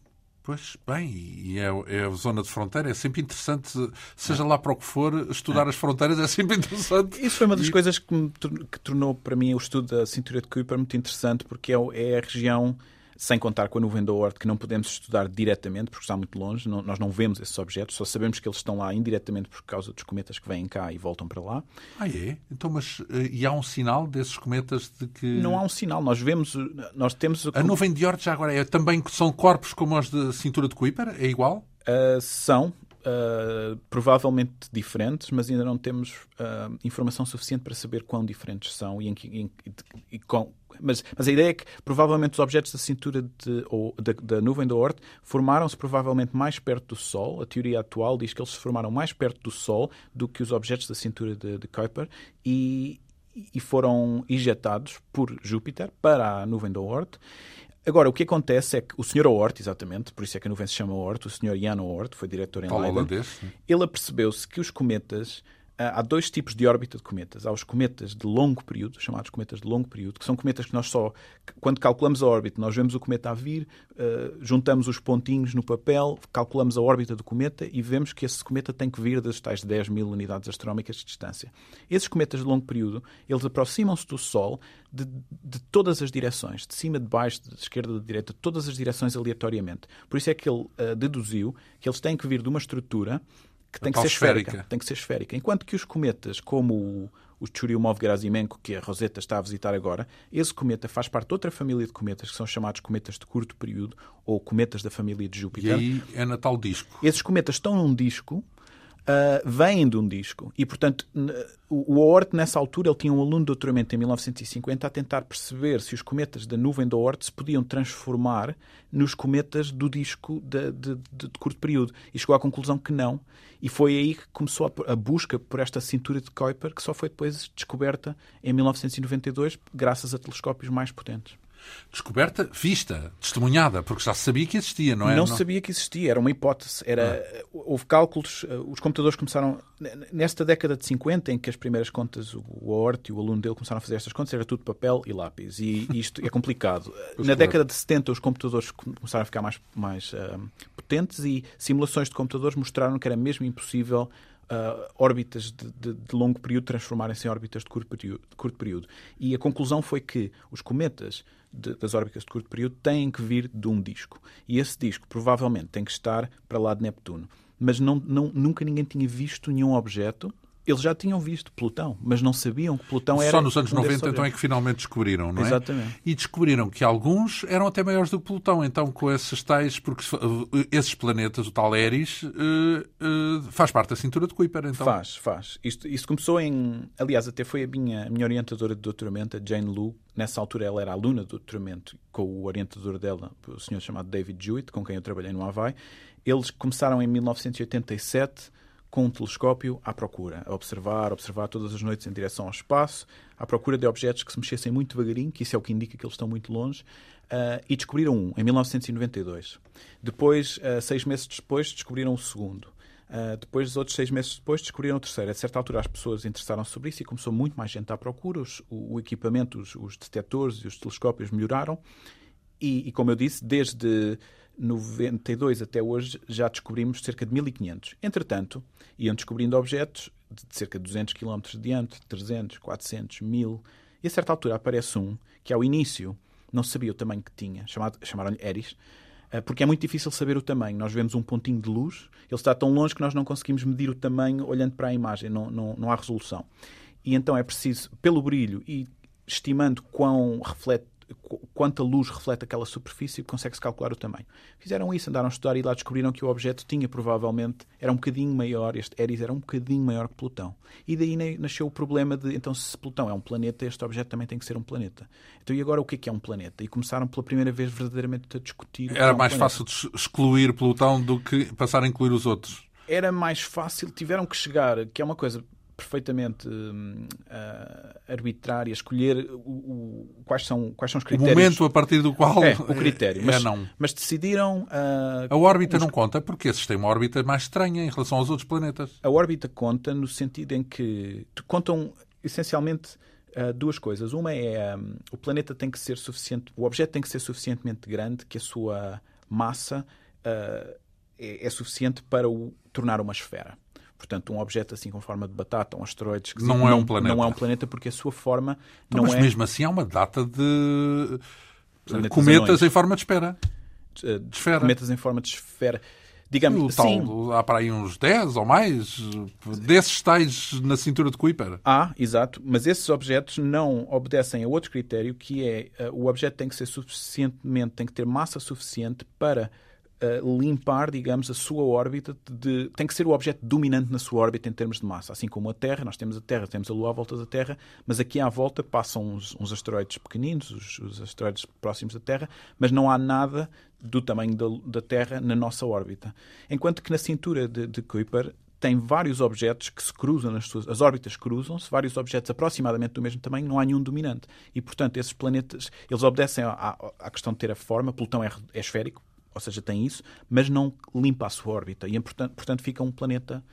Pois, bem, e é, é, a zona de fronteira, é sempre interessante, seja lá para o que for, estudar é. as fronteiras é sempre interessante. Isso foi uma das e... coisas que, me, que tornou para mim o estudo da cintura de Kuiper muito interessante, porque é, é a região sem contar com a nuvem da Oort, que não podemos estudar diretamente, porque está muito longe, não, nós não vemos esses objetos, só sabemos que eles estão lá indiretamente por causa dos cometas que vêm cá e voltam para lá. Ah, é? Então, mas eh, e há um sinal desses cometas de que. Não há um sinal, nós vemos, nós temos. A nuvem de Oort já agora é também são corpos como os da cintura de Kuiper? É igual? Uh, são, Uh, provavelmente diferentes, mas ainda não temos uh, informação suficiente para saber quão diferentes são e, em, em, e com, mas, mas a ideia é que provavelmente os objetos da cintura de, ou da, da nuvem da Oort formaram-se provavelmente mais perto do Sol. A teoria atual diz que eles se formaram mais perto do Sol do que os objetos da cintura de, de Kuiper e, e foram injetados por Júpiter para a nuvem da Oort. Agora, o que acontece é que o Sr. Oort, exatamente, por isso é que a nuvem se chama Oort, o Sr. Jan Oort, foi diretor em Leiden, ele apercebeu-se que os cometas há dois tipos de órbita de cometas. Há os cometas de longo período, chamados cometas de longo período, que são cometas que nós só, quando calculamos a órbita, nós vemos o cometa a vir, uh, juntamos os pontinhos no papel, calculamos a órbita do cometa e vemos que esse cometa tem que vir das tais 10 mil unidades astronómicas de distância. Esses cometas de longo período, eles aproximam-se do Sol de, de, todas as direções, de cima, de baixo, de esquerda, de direita, todas as direções aleatoriamente. Por isso é que ele uh, deduziu que eles têm que vir de uma estrutura que tem que ser esférica. Tem que ser esférica. Enquanto que os cometas, como o, o Churyumov-Gerasimenko, que a Rosetta está a visitar agora, esse cometa faz parte de outra família de cometas que são chamados cometas de curto período ou cometas da família de Júpiter. E aí é na tal disco. Esses cometas estão num disco uh, vêm de um disco. E, portanto, o Oort, nessa altura, ele tinha um aluno de doutoramento em 1950 a tentar perceber se os cometas da nuvem do Oort se podiam transformar nos cometas do disco de, de, de, de, curto período. E chegou à conclusão que não. E foi aí que começou a, a busca por esta cintura de Kuiper, que só foi depois descoberta em 1992, graças a telescópios mais potentes. Descoberta, vista, testemunhada, porque já se sabia que existia, não é? Não, não... sabia que existia, era uma hipótese. Era, ah. Houve cálculos, eh, os computadores começaram. Nesta década de 50, em que as primeiras contas, o Oort e o aluno dele começaram a fazer estas contas, era tudo papel e lápis. E isto é complicado. Na década de 70, os computadores começaram a ficar mais, mais uh, potentes e simulações de computadores mostraram que era mesmo impossível uh, órbitas de, de, de, longo período transformarem-se em órbitas de curto, período, de curto, período, E a conclusão foi que os cometas de, das órbitas de curto período têm que vir de um disco. E esse disco provavelmente tem que estar para lá de Neptuno. Mas não, não, nunca ninguém tinha visto nenhum objeto eles já tinham visto Plutão, mas não sabiam que Plutão era. Só nos anos um 90 então é que finalmente descobriram, não é? Exatamente. E descobriram que alguns eram até maiores do que Plutão, então com esses tais, porque esses planetas, o tal Eris, uh, uh, faz parte da cintura de Kuiper, então. Faz, faz. Isto, isto começou em. Aliás, até foi a minha, a minha orientadora de doutoramento, a Jane Lu. Nessa altura ela era aluna de doutoramento com o orientador dela, o senhor chamado David Jewett, com quem eu trabalhei no Havaí. Eles começaram em 1987 com um telescópio à procura, a observar, observar todas as noites em direção ao espaço, à procura de objetos que se mexessem muito devagarinho, que isso é o que indica que eles estão muito longe, uh, e descobriram um, em 1992. Depois, uh, seis meses depois, descobriram o segundo. Uh, depois, outros seis meses depois, descobriram o terceiro. A certa altura, as pessoas interessaram-se sobre isso e começou muito mais gente à procura. Os, o, o, equipamento, os, os detectores e os telescópios melhoraram. E, e, como eu disse, desde 92 até hoje já descobrimos cerca de 1500. Entretanto, iam descobrindo objetos de cerca de 200 km de diâmetro, 300, 400, 1000. E a certa altura aparece um que ao início não sabia o tamanho que tinha, chamaram-lhe Eris, Uh, porque é muito difícil saber o tamanho. Nós vemos um pontinho de luz, ele está tão longe que nós não conseguimos medir o tamanho olhando para a imagem, não, não, não há resolução. E então é preciso, pelo brilho e estimando quão reflete quanta luz reflete aquela superfície, consegue-se calcular o tamanho. Fizeram isso, andaram a estudar e lá descobriram que o objeto tinha provavelmente, era um bocadinho maior, este Eris era um bocadinho maior que Plutão. E daí nasceu o problema de, então, se Plutão é um planeta, este objeto também tem que ser um planeta. Então, e agora o que é, é um planeta? E começaram pela primeira vez verdadeiramente a discutir. Era é um mais planeta. fácil excluir Plutão do que passar a incluir os outros. Era mais fácil, tiveram que chegar, que é uma coisa perfeitamente uh, arbitrária, escolher o, o, quais, são, quais são os critérios. O momento a partir do qual. É, o critério. É, mas, é não. mas decidiram. Uh, a órbita os... não conta, porque esse tem uma órbita mais estranha em relação aos outros planetas. A órbita conta no sentido em que contam essencialmente. Uh, duas coisas. Uma é um, o planeta tem que ser suficiente, o objeto tem que ser suficientemente grande que a sua massa é, é suficiente para o tornar uma esfera. Portanto, um objeto assim com forma de batata, um asteroide que não é um planeta. Não é um planeta porque a sua forma então, não mas é. mesmo assim há uma data de Planetas cometas anões. em forma de espera. De esfera. Cometas em forma de esfera. Digamos, tal, sim. Há para aí uns 10 ou mais desses tais na cintura de Kuiper. Há, exato, mas esses objetos não obedecem a outro critério que é uh, o objeto tem que ser suficientemente, tem que ter massa suficiente para Uh, limpar, digamos, a sua órbita. De, tem que ser o objeto dominante na sua órbita em termos de massa. Assim como a Terra, nós temos a Terra, temos a Lua à volta da Terra, mas aqui à volta passam uns, uns asteroides pequeninos, os, os, asteroides próximos da Terra, mas não há nada do tamanho da, da Terra na nossa órbita. Enquanto que na cintura de, de Kuiper tem vários objetos que se cruzam nas suas. As órbitas cruzam-se, vários objetos aproximadamente do mesmo tamanho, não há nenhum dominante. E, portanto, esses planetas, eles obedecem à, à questão de ter a forma. Plutão é, é esférico, ou seja, tem isso, mas não limpa a sua órbita. E, portanto, portanto fica um planeta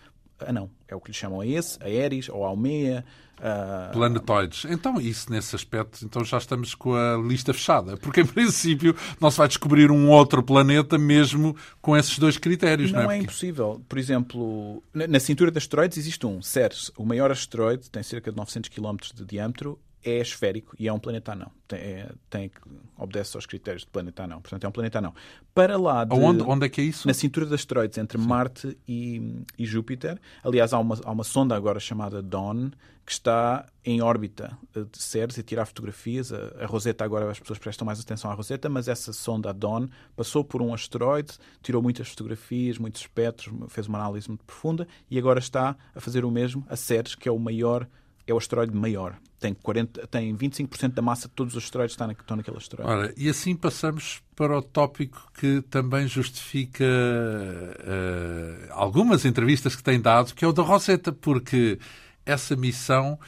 anão. É o que lhe chamam a esse, a Eris ou a Almeia. A... Planetoides. Então, isso nesse aspecto, então já estamos com a lista fechada. Porque, em princípio, não se vai descobrir um outro planeta mesmo com esses dois critérios. Não, não é, é impossível. Por exemplo, na cintura de asteroides existe um, Ceres. O maior asteroide tem cerca de 900 km de diâmetro é esférico e é um planeta anão. Tem, é, tem, obedece aos critérios de planeta anão. Portanto, é um planeta anão. Para lá de, onde, onde é que é isso? Na cintura de asteroides entre Sim. Marte e, e, Júpiter. Aliás, há uma, há uma sonda agora chamada Dawn que está em órbita de Ceres e tirar fotografias. A, a, Rosetta, agora as pessoas prestam mais atenção à Rosetta, mas essa sonda, Dawn, passou por um asteroide, tirou muitas fotografias, muitos espectros, fez uma análise muito profunda e agora está a fazer o mesmo a Ceres, que é o maior é o asteroide maior. Tem, 40, tem 25% da massa de todos os asteroides que estão, naquele asteroide. Ora, e assim passamos para o tópico que também justifica uh, algumas entrevistas que tem dado, que é o da Rosetta, porque essa missão,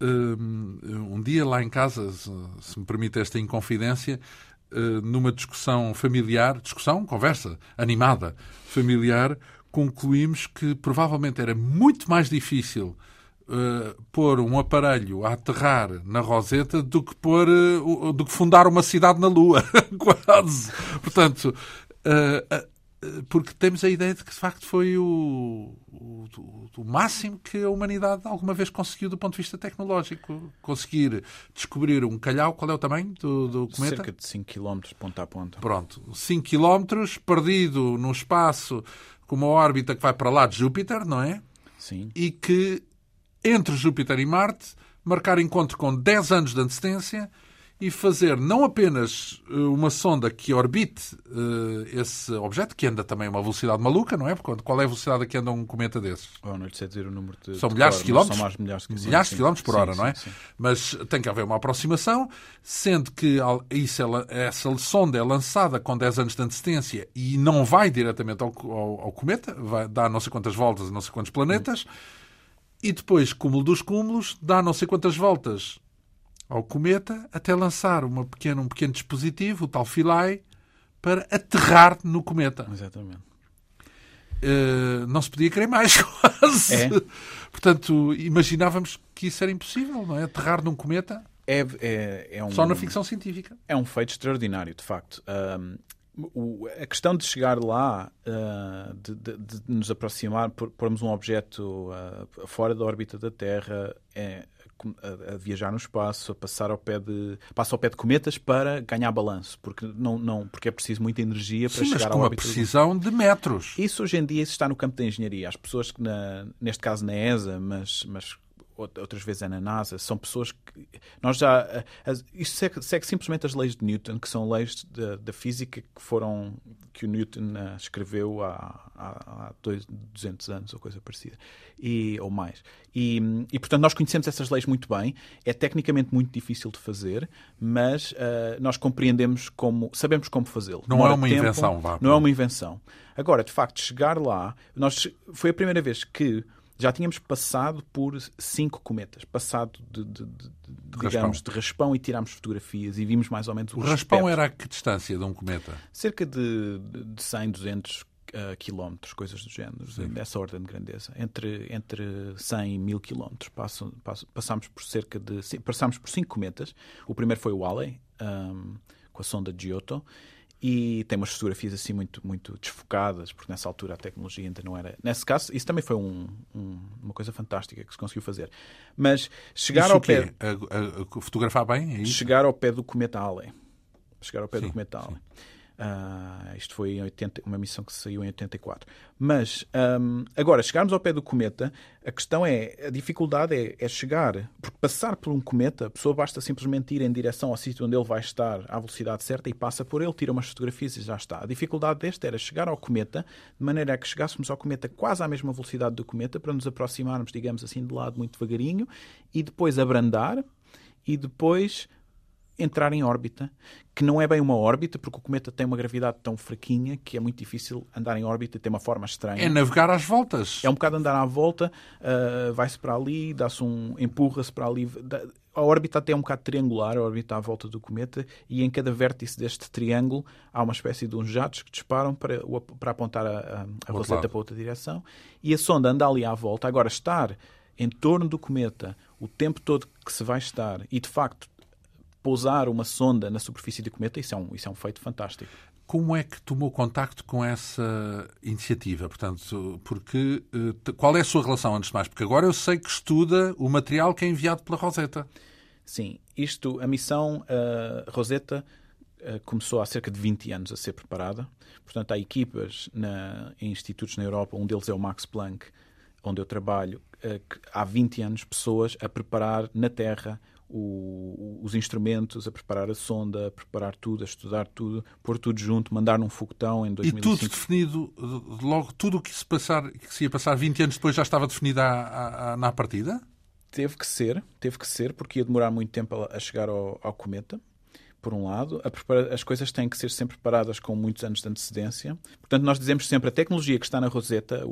um, um dia lá em casa, se me permite esta inconfidência, uh, numa discussão familiar, discussão, conversa animada, familiar, concluímos que provavelmente era muito mais difícil Uh, pôr um aparelho a aterrar na Roseta do que pôr uh, do que fundar uma cidade na Lua, quase. Portanto, uh, porque temos a ideia de que de facto foi o, o, o, máximo que a humanidade alguma vez conseguiu do ponto de vista tecnológico. Conseguir descobrir um calhau, qual é o tamanho do, do cometa? Cerca de 5 km ponta a ponta. Pronto, 5 km perdido no espaço com uma órbita que vai para lá de Júpiter, não é? Sim. E que entre Júpiter e Marte, marcar encontro com 10 anos de antecedência e fazer não apenas eh, uma sonda que orbite uh, esse objeto, que anda também a uma velocidade maluca, não é? Porque qual é a velocidade a que anda um cometa desses? Não lhe sei dizer o número de. São milhares de quilómetros? São mais milhares, de, milhares de quilómetros por hora, sim, não é? Sim, Mas tem que haver uma aproximação, sendo que isso é, essa sonda é lançada com 10 anos de antecedência e não vai diretamente ao, ao, ao cometa, vai dar não sei quantas voltas não sei quantos planetas. Hum e depois, cúmulo dos cúmulos, dá não sei quantas voltas ao cometa até lançar uma pequena, um pequeno dispositivo, o tal Philae, para aterrar no cometa. Exatamente. Uh, não se podia querer mais, quase. É. Portanto, imaginávamos que isso era impossível, não é? Aterrar num cometa. É, é, é um, Só na ficção científica. É um feito extraordinário, de facto. Um, o, a questão de chegar lá, uh, de, de, de, nos aproximar, pormos um objeto uh, fora da órbita da Terra, é, a, a, viajar no espaço, a passar ao pé de passa ao pé de cometas para ganhar balanço, porque não, não porque é preciso muita energia para Sim, chegar mas com uma precisão de metros. Isso hoje em dia está no campo da engenharia. As pessoas que na, neste caso na ESA, mas mas outras vezes é na NASA, são pessoas que nós já isto segue, segue simplesmente as leis de Newton, que são leis da física que foram que o Newton uh, escreveu há, há, há dois, 200 anos ou coisa parecida e ou mais e, e portanto nós conhecemos essas leis muito bem. É tecnicamente muito difícil de fazer, mas uh, nós compreendemos como sabemos como fazê-lo. Não Demora é uma invenção, vá. Não é uma invenção. Agora, de facto, chegar lá, nós foi a primeira vez que já tínhamos passado por cinco cometas, passado de, de, de, de digamos, raspão. de raspão e tirámos fotografias e vimos mais ou menos o raspão era a que distância de um cometa? Cerca de, de 100, 200 uh, quilómetros, coisas do género, Sim. dessa ordem de grandeza. Entre, entre 100 e 1000 quilómetros passam, passam, passámos por cerca de... Passámos por cinco cometas. O primeiro foi o Halley, um, com a sonda Giotto, e tem umas fotografias assim muito, muito desfocadas, porque nessa altura a tecnologia ainda não era. Nesse caso, isso também foi um, um, uma coisa fantástica que se conseguiu fazer. Mas chegar isso ao pé. A, a, a, fotografar bem? É chegar ao pé do cometa Halley. Chegar ao pé sim, do cometa Halley. Sim. Uh, isto foi em 80, uma missão que saiu em 84. Mas, um, agora, chegarmos ao pé do cometa, a questão é, a dificuldade é, é, chegar, porque passar por um cometa, a pessoa basta simplesmente ir em direção ao sítio onde ele vai estar à velocidade certa e passa por ele, tira umas fotografias e já está. A dificuldade deste era chegar ao cometa, de maneira a que chegássemos ao cometa quase à mesma velocidade do cometa, para nos aproximarmos, digamos assim, de lado muito devagarinho, e depois abrandar, e depois entrar em órbita, que não é bem uma órbita, porque o cometa tem uma gravidade tão fraquinha que é muito difícil andar em órbita e tem uma forma estranha. É navegar às voltas. É um bocado andar à volta, uh, vai-se para ali, dá-se um. empurra-se para ali. A órbita até é um bocado triangular, a órbita à volta do cometa, e em cada vértice deste triângulo há uma espécie de uns jatos que disparam para, para apontar a, a, a roseta para outra direção, e a sonda anda ali à volta. Agora, estar em torno do cometa o tempo todo que se vai estar, e de facto pousar uma sonda na superfície do cometa, isso é um, isso é um feito fantástico. Como é que tomou contacto com essa iniciativa? Portanto, porque eh, qual é a sua relação antes de mais? Porque agora eu sei que estuda o material que é enviado pela Rosetta. Sim, isto, a missão uh, Rosetta uh, começou há cerca de 20 anos a ser preparada. Portanto, há equipas na, em institutos na Europa, um deles é o Max Planck, onde eu trabalho, uh, há 20 anos pessoas a preparar na Terra o, os instrumentos, a preparar a sonda, a preparar tudo, a estudar tudo, pôr tudo junto, mandar num foguetão em 2005. E tudo definido, logo tudo o que se, passar, que se ia passar 20 anos depois já estava definido à, à, na partida? Teve que ser, teve que ser, porque ia demorar muito tempo a, a chegar ao, ao cometa por um lado, as coisas têm que ser sempre preparadas com muitos anos de antecedência. Portanto, nós dizemos sempre a tecnologia que está na Roseta,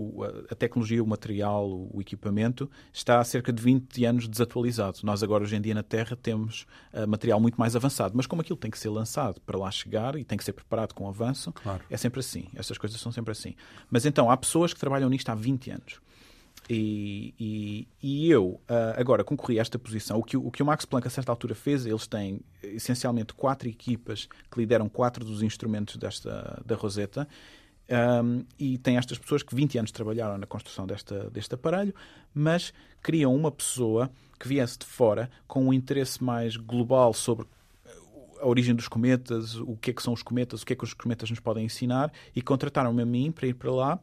a tecnologia, o material, o equipamento, está há cerca de 20 anos desatualizado. Nós agora, hoje em dia, na Terra, temos uh, material muito mais avançado. Mas como aquilo tem que ser lançado para lá chegar e tem que ser preparado com avanço, claro. é sempre assim. Essas coisas são sempre assim. Mas então, há pessoas que trabalham nisto há 20 anos. E, e, e, eu, uh, agora, concorri a esta posição. O que, o que o Max Planck, a certa altura, fez, eles têm essencialmente quatro equipas que lideram quatro dos instrumentos desta, da Rosetta. Um, e tem estas pessoas que 20 anos trabalharam na construção desta, deste aparelho, mas criam uma pessoa que viesse de fora com um interesse mais global sobre a origem dos cometas, o que é que são os cometas, o que é que os cometas nos podem ensinar, e contrataram-me a mim para ir para lá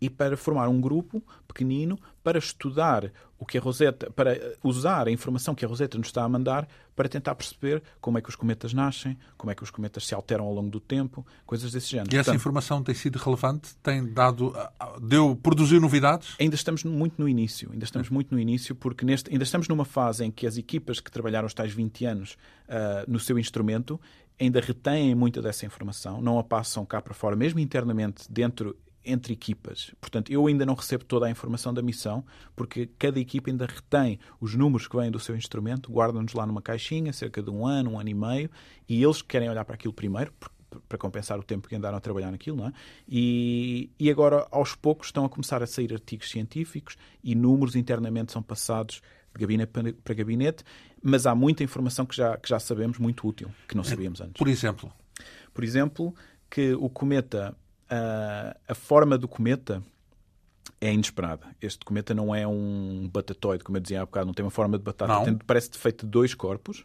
e para formar um grupo pequenino para estudar o que a Rosetta, para usar a informação que a Rosetta nos está a mandar para tentar perceber como é que os cometas nascem, como é que os cometas se alteram ao longo do tempo, coisas desse género. E essa Portanto, informação tem sido relevante? Tem dado, deu, produziu novidades? Ainda estamos muito no início, ainda estamos muito no início, porque neste, ainda estamos numa fase em que as equipas que trabalharam os tais 20 anos uh, no seu instrumento ainda retêm muita dessa informação, não a passam cá para fora, mesmo internamente dentro entre equipas. Portanto, eu ainda não recebo toda a informação da missão, porque cada equipa ainda retém os números que vêm do seu instrumento, guardam-nos lá numa caixinha, cerca de um ano, um ano e meio, e eles querem olhar para aquilo primeiro, para compensar o tempo que andaram a trabalhar naquilo, não é? E, e agora, aos poucos, estão a começar a sair artigos científicos e números internamente são passados de gabinete para gabinete, mas há muita informação que já, que já sabemos, muito útil, que não sabíamos antes. Por exemplo? Por exemplo, que o cometa a, a forma do cometa é inesperada. Este cometa não é um batatoide, como eu dizia há bocado, não tem uma forma de batata. Não. Tem, parece feito de dois corpos.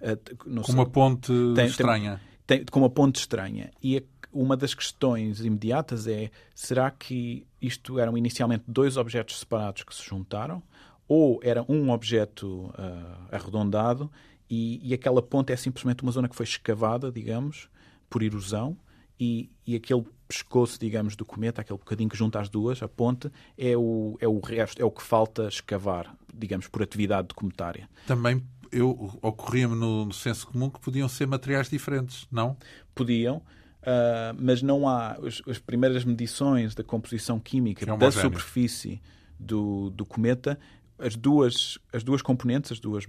Uh, Com sei- uma ponte tem- estranha. tem- com uma ponte estranha. E a- uma das questões imediatas é: será que isto eram inicialmente dois objetos separados que se juntaram? Ou era um objeto ah, arredondado e, e aquela ponte é simplesmente uma zona que foi escavada, digamos, por erosão? E, e aquele pescoço, digamos, do cometa, aquele bocadinho que junta as duas, a ponte, é o, é o resto, é o que falta escavar, digamos, por atividade documentária. Também eu ocorria-me no, no senso comum que podiam ser materiais diferentes, não? podiam, ah, mas não há as, as primeiras medições da composição química é da superfície do, do cometa. As duas, as duas componentes, as duas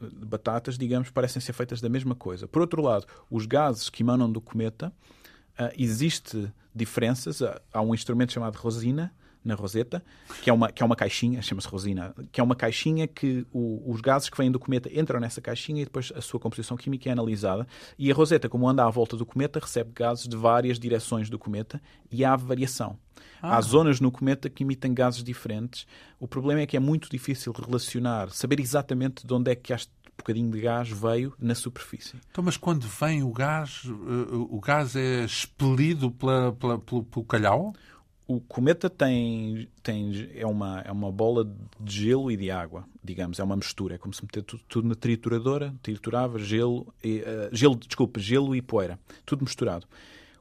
batatas, digamos, parecem ser feitas da mesma coisa. Por outro lado, os gases que emanam do cometa, ah, existe diferenças. Há- Há um instrumento chamado rosina na roseta, que é uma, que é uma caixinha, chama-se rosina, que é uma caixinha que o- os gases que vêm do cometa entram nessa caixinha e depois a sua composição química é analisada. E a roseta, como anda à volta do cometa, recebe gases de várias direções do cometa e há variação. Há zonas no cometa que emitem gases diferentes. O problema é que é muito difícil relacionar, saber exatamente de onde é que este bocadinho de gás veio na superfície. Então, mas quando vem o gás, eh, o gás é expelido pela, pela- pelo, pelo calhau? O cometa tem, tem é, uma, é uma bola de gelo e de água, digamos, é uma mistura, é como se meter tudo, tudo na trituradora, triturava gelo, e, eh, gelo, desculpa, gelo e poeira, tudo misturado.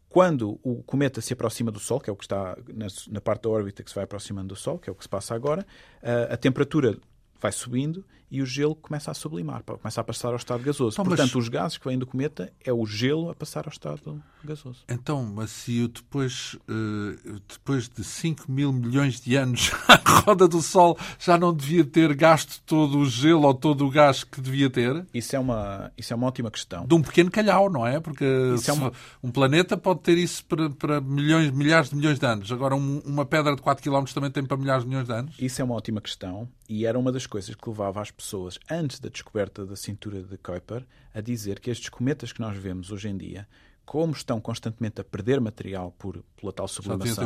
Quando o cometa se aproxima do Sol, que é o que está na, na parte da órbita que se vai aproximando do Sol, que é o que se passa agora, eh, a temperatura vai subindo e o gelo começa a sublimar, começa a passar ao estado gasoso. Então, mas- Portanto, os gases que vêm do cometa é o gelo a passar ao estado gasoso. Então, mas se eu depois, eh, depois de 5 mil milhões de anos à roda do Sol já não devia ter gasto todo o gelo ou todo o gás que devia ter? Isso é uma, isso é uma ótima questão. De um pequeno calhau, não é? Porque Isso é uma- um planeta pode ter isso para, para milhões, milhares de milhões de anos. Agora, um- uma pedra de 4 km também tem para milhares de milhões de anos. Isso é uma ótima questão e era uma das coisas que levava as pessoas, antes da descoberta da cintura de Kuiper, a dizer que estes cometas que nós vemos hoje em dia, como estão constantemente a perder material por, pela tal sublimação,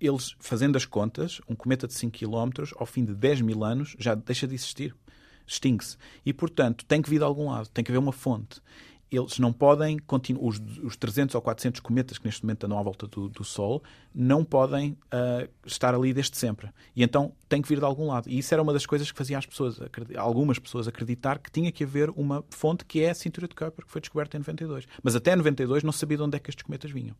eles, fazendo as contas, um cometa de 5 km, ao fim de 10 mil anos, já deixa de existir. Extingue-se. E, portanto, tem que vir de algum lado, tem que haver uma fonte. Eles não podem continuar. Os, os 300 ou 400 cometas que neste momento andam à volta do, do Sol não podem ah, estar ali desde sempre. E então tem que vir de algum lado. E isso era uma das coisas que fazia as pessoas, algumas pessoas acreditar que tinha que haver uma fonte que é a cintura de Kuiper, que foi descoberta em 92. Mas até 92 não sabia de onde é que estes cometas vinham.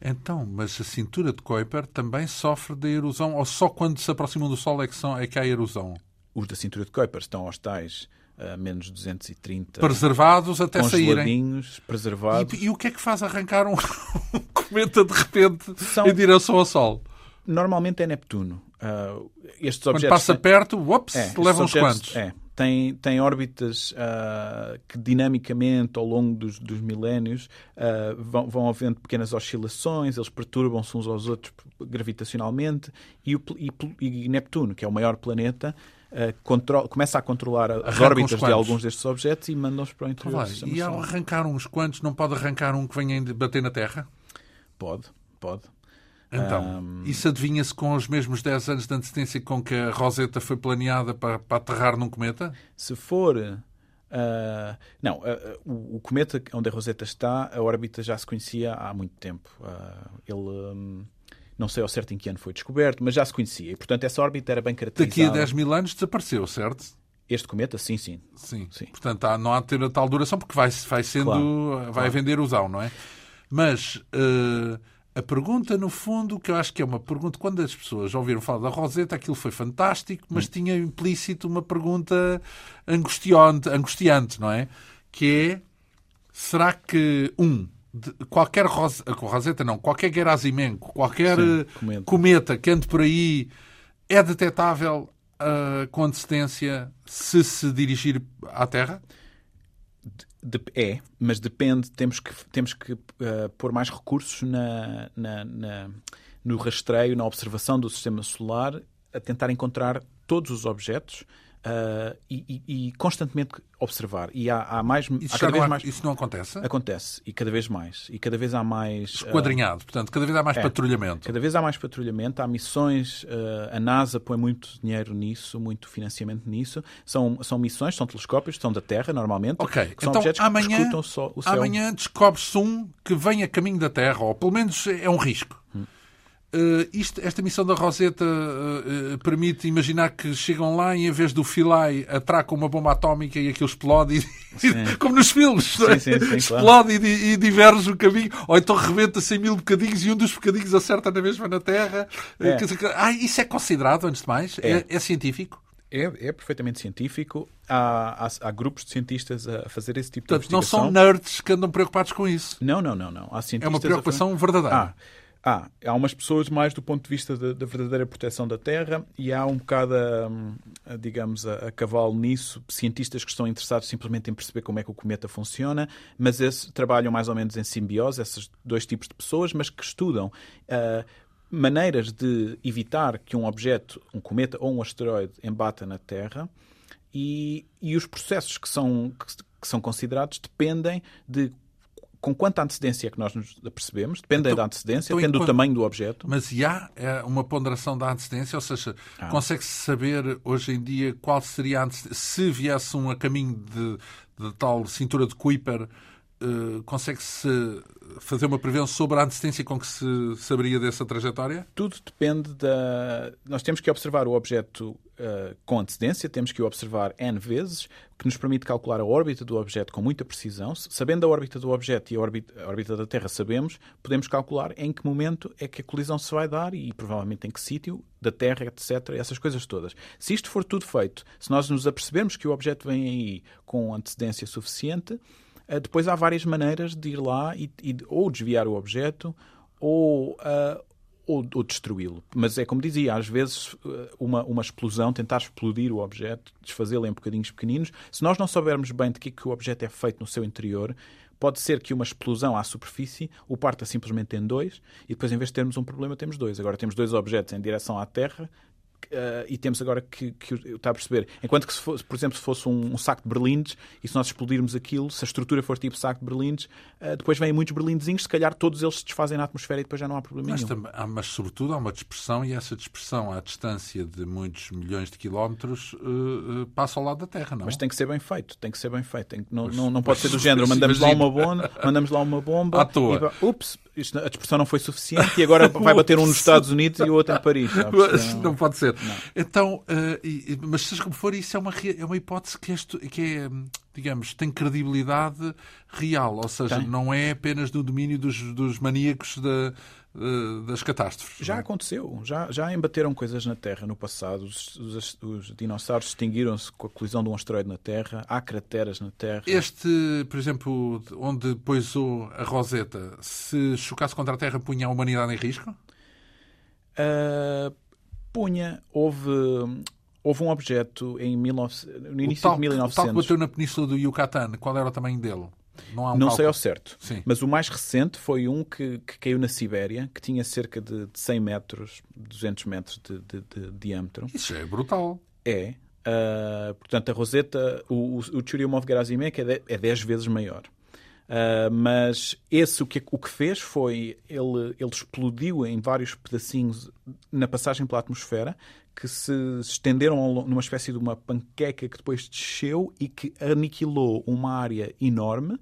Então, mas a cintura de Kuiper também sofre da erosão ou só quando se aproximam do Sol é que, são, é que há erosão? Os da cintura de Kuiper estão aos tais a menos 230 Preservados até saírem. preservados. E, e o que é que faz arrancar um, um cometa de repente São- em direção ao Sol? Normalmente é Neptuno. Ah, estes Quando objetos passa têm- perto, ups, é, estes leva uns quantos. É, tem, tem órbitas ah, que dinamicamente ao longo dos, dos milénios ah, vão, vão havendo pequenas oscilações, eles perturbam-se uns aos outros gravitacionalmente e, o, e e Neptuno, que é o maior planeta, controla- começa a controlar as Arranca órbitas de alguns destes objetos e manda-os para o interior Olá, e ao arrancar uns quantos, não pode arrancar um que venha bater na Terra? Pode, pode. Então, Ahm. isso adivinha-se com os mesmos 10 anos de antecedência com que a Rosetta foi planeada para, para aterrar num cometa? Se for. ah, não, ah, o, cometa onde a Rosetta está, a órbita já se conhecia há muito tempo. Ele. hum, não sei ao certo em que ano foi descoberto, mas já se conhecia. E, portanto, essa órbita era bem Daqui a caracterizada. 10 mil anos desapareceu, certo? Este cometa, sim, sim. Sim. Sim. Portanto, há- não há de ter a tal duração porque vai, vai sendo. Claro, vai claro. vender usão, não é? Mas eh, a pergunta, no fundo, que eu acho que é uma pergunta, quando as pessoas ouviram falar da Rosetta, aquilo foi fantástico, mas Hum. tinha implícito uma pergunta angustiante, angustiante, não é? Que é: será que, um, de- qualquer Ros- Rosetta, não, qualquer Gerasimenko, qualquer Sim, eh, cometa. cometa que ande por aí é detetável ah, com antecedência se se dirigir à Terra? De- é, mas depende, temos que, temos que ah, pôr mais recursos na, na- na- no rastreio, na observação do sistema solar, a tentar encontrar todos os objetos uh, e, e, e, constantemente observar. E há, há mais. Isso, há cada vez há, mais... isso não acontece? Acontece, e cada vez mais. E cada vez há mais. Esquadrinhado, uh... portanto, cada vez há mais é, patrulhamento. Cada vez há mais patrulhamento, há missões, uh, a NASA põe muito dinheiro nisso, muito financiamento nisso. São, são missões, são telescópios, são da Terra, normalmente. Ok, são então objetos amanhã, que o céu. amanhã descobre-se um que vem a caminho da Terra, ou pelo menos é um risco. Uh, isto, esta missão da Rosetta uh, uh, permite imaginar que chegam lá e em vez do Philae atracam uma bomba atómica e aquilo explode, e, como nos filmes, sim, é? sim, sim, explode claro. e, e, diverge o caminho, ou então rebenta 100 mil bocadinhos e um dos bocadinhos acerta na mesma na Terra. É. Ah, isso é considerado, antes de mais? É, é, é científico? É, é, perfeitamente científico. Há, há, há, grupos de cientistas a fazer esse tipo Portanto, de investigação. não são nerds que andam preocupados com isso. Não, não, não. não. Há cientistas é uma preocupação verdadeira. Ah, ah, há umas pessoas mais do ponto de vista da verdadeira proteção da terra e há um bocado, a, a, digamos, a, a, cavalo nisso, cientistas que estão interessados simplesmente em perceber como é que o cometa funciona, mas esse, trabalham mais ou menos em simbiose, esses dois tipos de pessoas, mas que estudam uh, maneiras de evitar que um objeto, um cometa ou um asteroide, embata na Terra e, e os processos que são, que, que são considerados dependem de com quanta antecedência é que nós nos apercebemos, depende então, da antecedência, então, depende enquanto... do tamanho do objeto. Mas há é, uma ponderação da antecedência, ou seja, ah. consegue-se saber hoje em dia qual seria a antecedência, se viesse um a caminho de, de tal cintura de Kuiper, uh, consegue-se fazer uma previsão sobre a antecedência com que se saberia dessa trajetória? Tudo depende da. Nós temos que observar o objeto uh, com antecedência, temos que o observar N vezes, que nos permite calcular a órbita do objeto com muita precisão. Sabendo a órbita do objeto e a órbita, a órbita da Terra sabemos, podemos calcular em que momento é que a colisão se vai dar e provavelmente em que sítio da Terra, etc. Essas coisas todas. Se isto for tudo feito, se nós nos apercebermos que o objeto vem aí com antecedência suficiente, depois há várias maneiras de ir lá e, e ou desviar o objeto ou, uh, ou, ou destruí-lo. Mas é como dizia, às vezes eh, uma, uma explosão, tentar explodir o objeto, desfazê-lo em bocadinhos pequeninos, se nós não soubermos bem de que, que o objeto é feito no seu interior, pode ser que uma explosão à superfície o parta simplesmente em dois e depois, em vez de termos um problema, temos dois. Agora temos dois objetos em direção à Terra Uh, e temos agora que, que está a perceber. Enquanto que, se fosse, por exemplo, se fosse um, um, saco de berlindes e se nós explodirmos aquilo, se a estrutura for tipo saco de berlindes, uh, depois vêm muitos berlindezinhos, se calhar todos eles se desfazem na atmosfera e depois já não há problema mas, nenhum. Também, há, mas, sobretudo, há uma dispersão e essa dispersão à distância de muitos milhões de quilómetros uh, passa ao lado da Terra, não? Mas tem que ser bem feito, tem que ser bem feito. Tem, não, não, não pode ser do género, mandamos lá, uma bomba, mandamos lá uma bomba à toa. E, ups, isto, a dispersão não foi suficiente e agora vai bater um nos Estados Unidos e o outro em Paris. Não, não pode ser. Não. Então, uh, mas seja como for, isso é uma, é uma hipótese que, este, que é, digamos, tem credibilidade real, ou seja, tem. não é apenas do domínio dos, dos maníacos da eh, das catástrofes. Já é? aconteceu, já, já embateram coisas na Terra no passado. Os, os, os dinossauros extinguiram-se com a colisão de um asteroide na Terra, há crateras na Terra. Este, por exemplo, onde poisou a Roseta, se chocasse contra a Terra, punha a humanidade em risco? Uh, punha. Houve. Houve um objeto em 19... no início tal, de 1900. O tal que bateu na península do Yucatán, qual era o tamanho dele? Não, um não sei ao certo. Sim. Mas o mais recente foi um que, que, caiu na Sibéria, que tinha cerca de, de 100 metros, 200 metros de, de, de diâmetro. Isso é brutal. É. Uh, portanto, a Roseta, o, o, o Churyumov-Gerasimenko é, é 10 vezes maior. Uh, mas esse o que, o que fez foi ele, ele explodiu em vários pedacinhos na passagem pela atmosfera que se estenderam numa espécie de uma panqueca que depois desceu e que aniquilou uma área enorme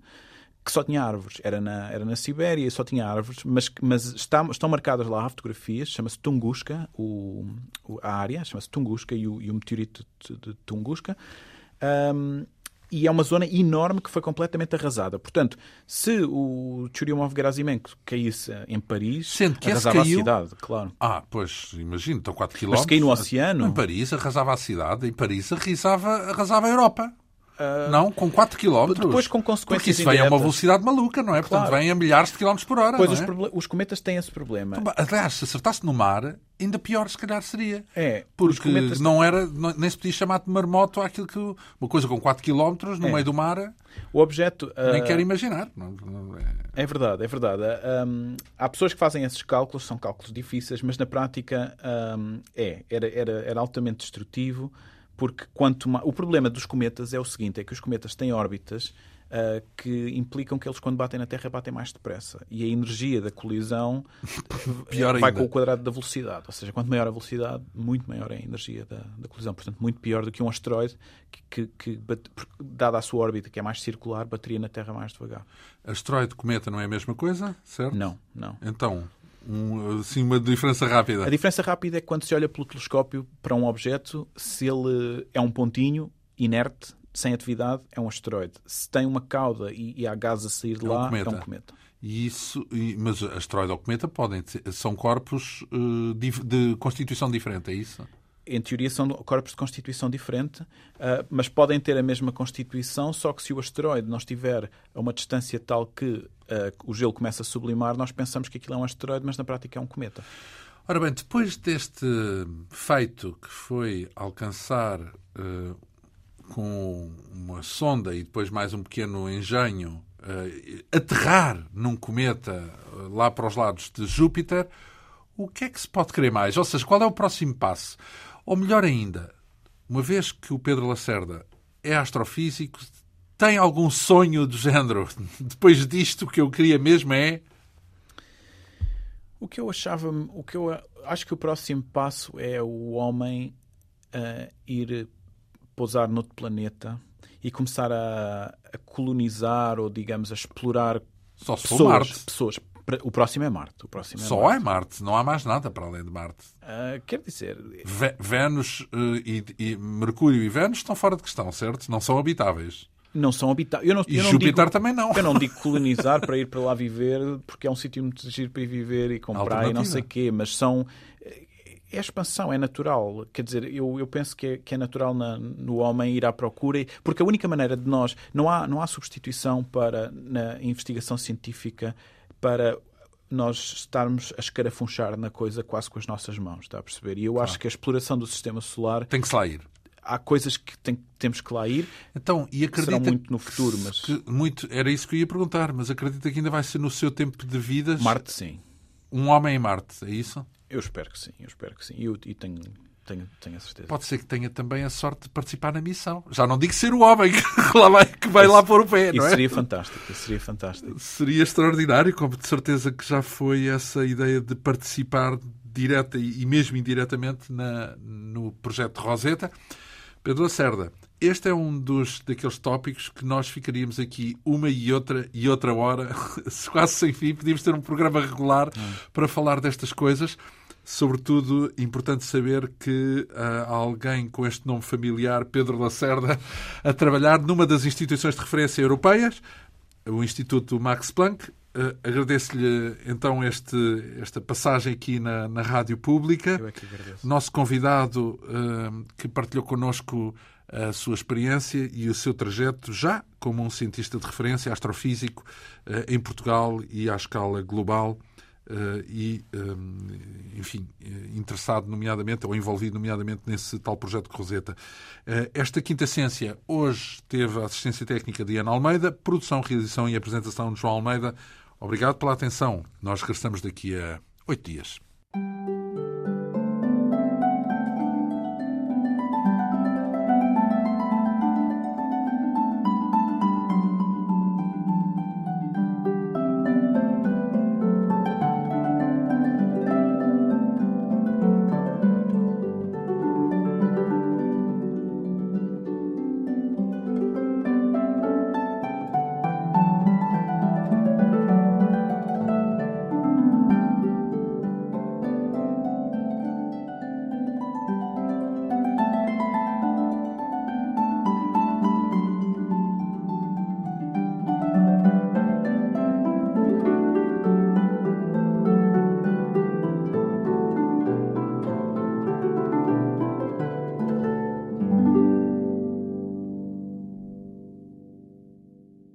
que só tinha árvores. Era na, era na Sibéria e só tinha árvores, mas, mas está, estão marcadas lá fotografias, chama-se Tunguska, o, a área, chama-se Tunguska e o, e o meteorito de, de Tunguska. Um, e é uma zona enorme que foi completamente arrasada. Portanto, se o Churyumov-Gerasimenko caísse em Paris, Sendo que arrasava caiu... a cidade, claro. Ah, pois, imagino, estão 4 km. Mas se cair no oceano... Em Paris arrasava a cidade, em Paris arrasava, arrasava a Europa. Uh, não, com 4 km. Depois com consequências Porque isso vem a uma velocidade maluca, não é? Claro. Portanto, vem a milhares de quilómetros por hora. Pois os, é? os, cometas têm esse problema. Então, aliás, se acertasse no mar, ainda pior se calhar seria. É. Porque cometas... não era, não, nem se podia chamar de marmoto aquilo que. Uma coisa com 4 km no é. meio do mar. O objeto. Nem uh... quero imaginar. É... é... verdade, é verdade. Um, há pessoas que fazem esses cálculos, são cálculos difíceis, mas na prática um, é. Era, era, era altamente destrutivo porque quanto mais... o problema dos cometas é o seguinte: é que os cometas têm órbitas uh, que implicam que eles, quando batem na Terra, batem mais depressa. E a energia da colisão vai com o quadrado da velocidade. Ou seja, quanto maior a velocidade, muito maior é a energia da, da colisão. Portanto, muito pior do que um asteroide que, que, que dada a sua órbita, que é mais circular, bateria na Terra mais devagar. Asteroide cometa não é a mesma coisa, certo? Não, não. Então, um, assim, uma diferença rápida. A diferença rápida é quando se olha pelo telescópio para um objeto, se ele é um pontinho inerte, sem atividade, é um asteroide. Se tem uma cauda e, e há gás a sair de é lá, um é um cometa. E isso, mas asteroide ou cometa podem são corpos uh, de constituição diferente, é isso? Em teoria são corpos de constituição diferente, uh, mas podem ter a mesma constituição, só que se o asteroide não estiver a uma distância tal que uh, o gelo começa a sublimar, nós pensamos que aquilo é um asteroide, mas na prática é um cometa. Ora bem, depois deste feito que foi alcançar com uma sonda e depois mais um pequeno engenho uh, aterrar num cometa uh, lá para os lados de Júpiter, o que é que se pode querer mais? Ou seja, qual é o próximo passo? Ou melhor ainda, uma vez que o Pedro Lacerda é astrofísico, tem algum sonho do género? Depois disto, o que eu queria mesmo é. O que eu achava. O que eu acho que o próximo passo é o homem uh, ir pousar noutro planeta e começar a, a colonizar ou, digamos, a explorar Só pessoas, Marte. pessoas. O próximo é Marte. O próximo é Só Marte. é Marte. Não há mais nada para além de Marte. Uh, quer dizer... Vênus uh, e, e, Mercúrio e Vênus estão fora de questão, certo? Não são habitáveis. Não são habitáveis. e eu não Júpiter digo, também não. Eu não digo colonizar para ir para lá viver, porque é um sítio muito giro para ir viver e comprar e não sei o quê, mas são é expansão, é natural. Quer dizer, eu, eu penso que é, que é natural na, no homem ir à procura, porque a única maneira de nós. Não há, não há substituição para, na investigação científica para nós estarmos a escarafunchar na coisa quase com as nossas mãos, está a perceber? E eu acho que a exploração do sistema solar. Tem que se lá ir. Há coisas que tem, temos que lá ir. Então, e acredita serão muito no futuro, mas. muito, era isso que eu ia perguntar, mas acredita que ainda vai ser no seu tempo de vida. Marte, sim. Um homem em Marte, é isso? Eu espero que sim, eu espero que sim. E, eu, e tenho, tenho, tenho a certeza. Pode ser que tenha também a sorte de participar na missão. Já não digo ser o homem que, lá vai, que vai lá pôr o pé, não é? seria fantástico, isso seria fantástico. Seria extraordinário, como de certeza que já foi essa ideia de participar direta e mesmo indiretamente na, no projeto Rosetta. Pedro Lacerda, este é um dos daqueles tópicos que nós ficaríamos aqui uma e outra e outra hora, quase sem fim. Podíamos ter um programa regular hum. para falar destas coisas. Sobretudo, importante saber que uh, há alguém com este nome familiar, Pedro Lacerda, a trabalhar numa das instituições de referência europeias, o Instituto Max Planck. Uh, Agradeço-lhe então este, esta passagem aqui na, na Rádio Pública. Eu é que agradeço. Nosso convidado uh, que partilhou connosco a sua experiência e o seu trajeto já como um cientista de referência astrofísico em Portugal e à escala global e, um, ehm, enfim, eh, interessado nomeadamente, ou envolvido nomeadamente nesse tal projeto de Roseta. Esta Quinta Ciência hoje teve a assistência técnica de Ana Almeida, produção, realização e apresentação de João Almeida. Obrigado pela atenção. Nós regressamos daqui a oito dias.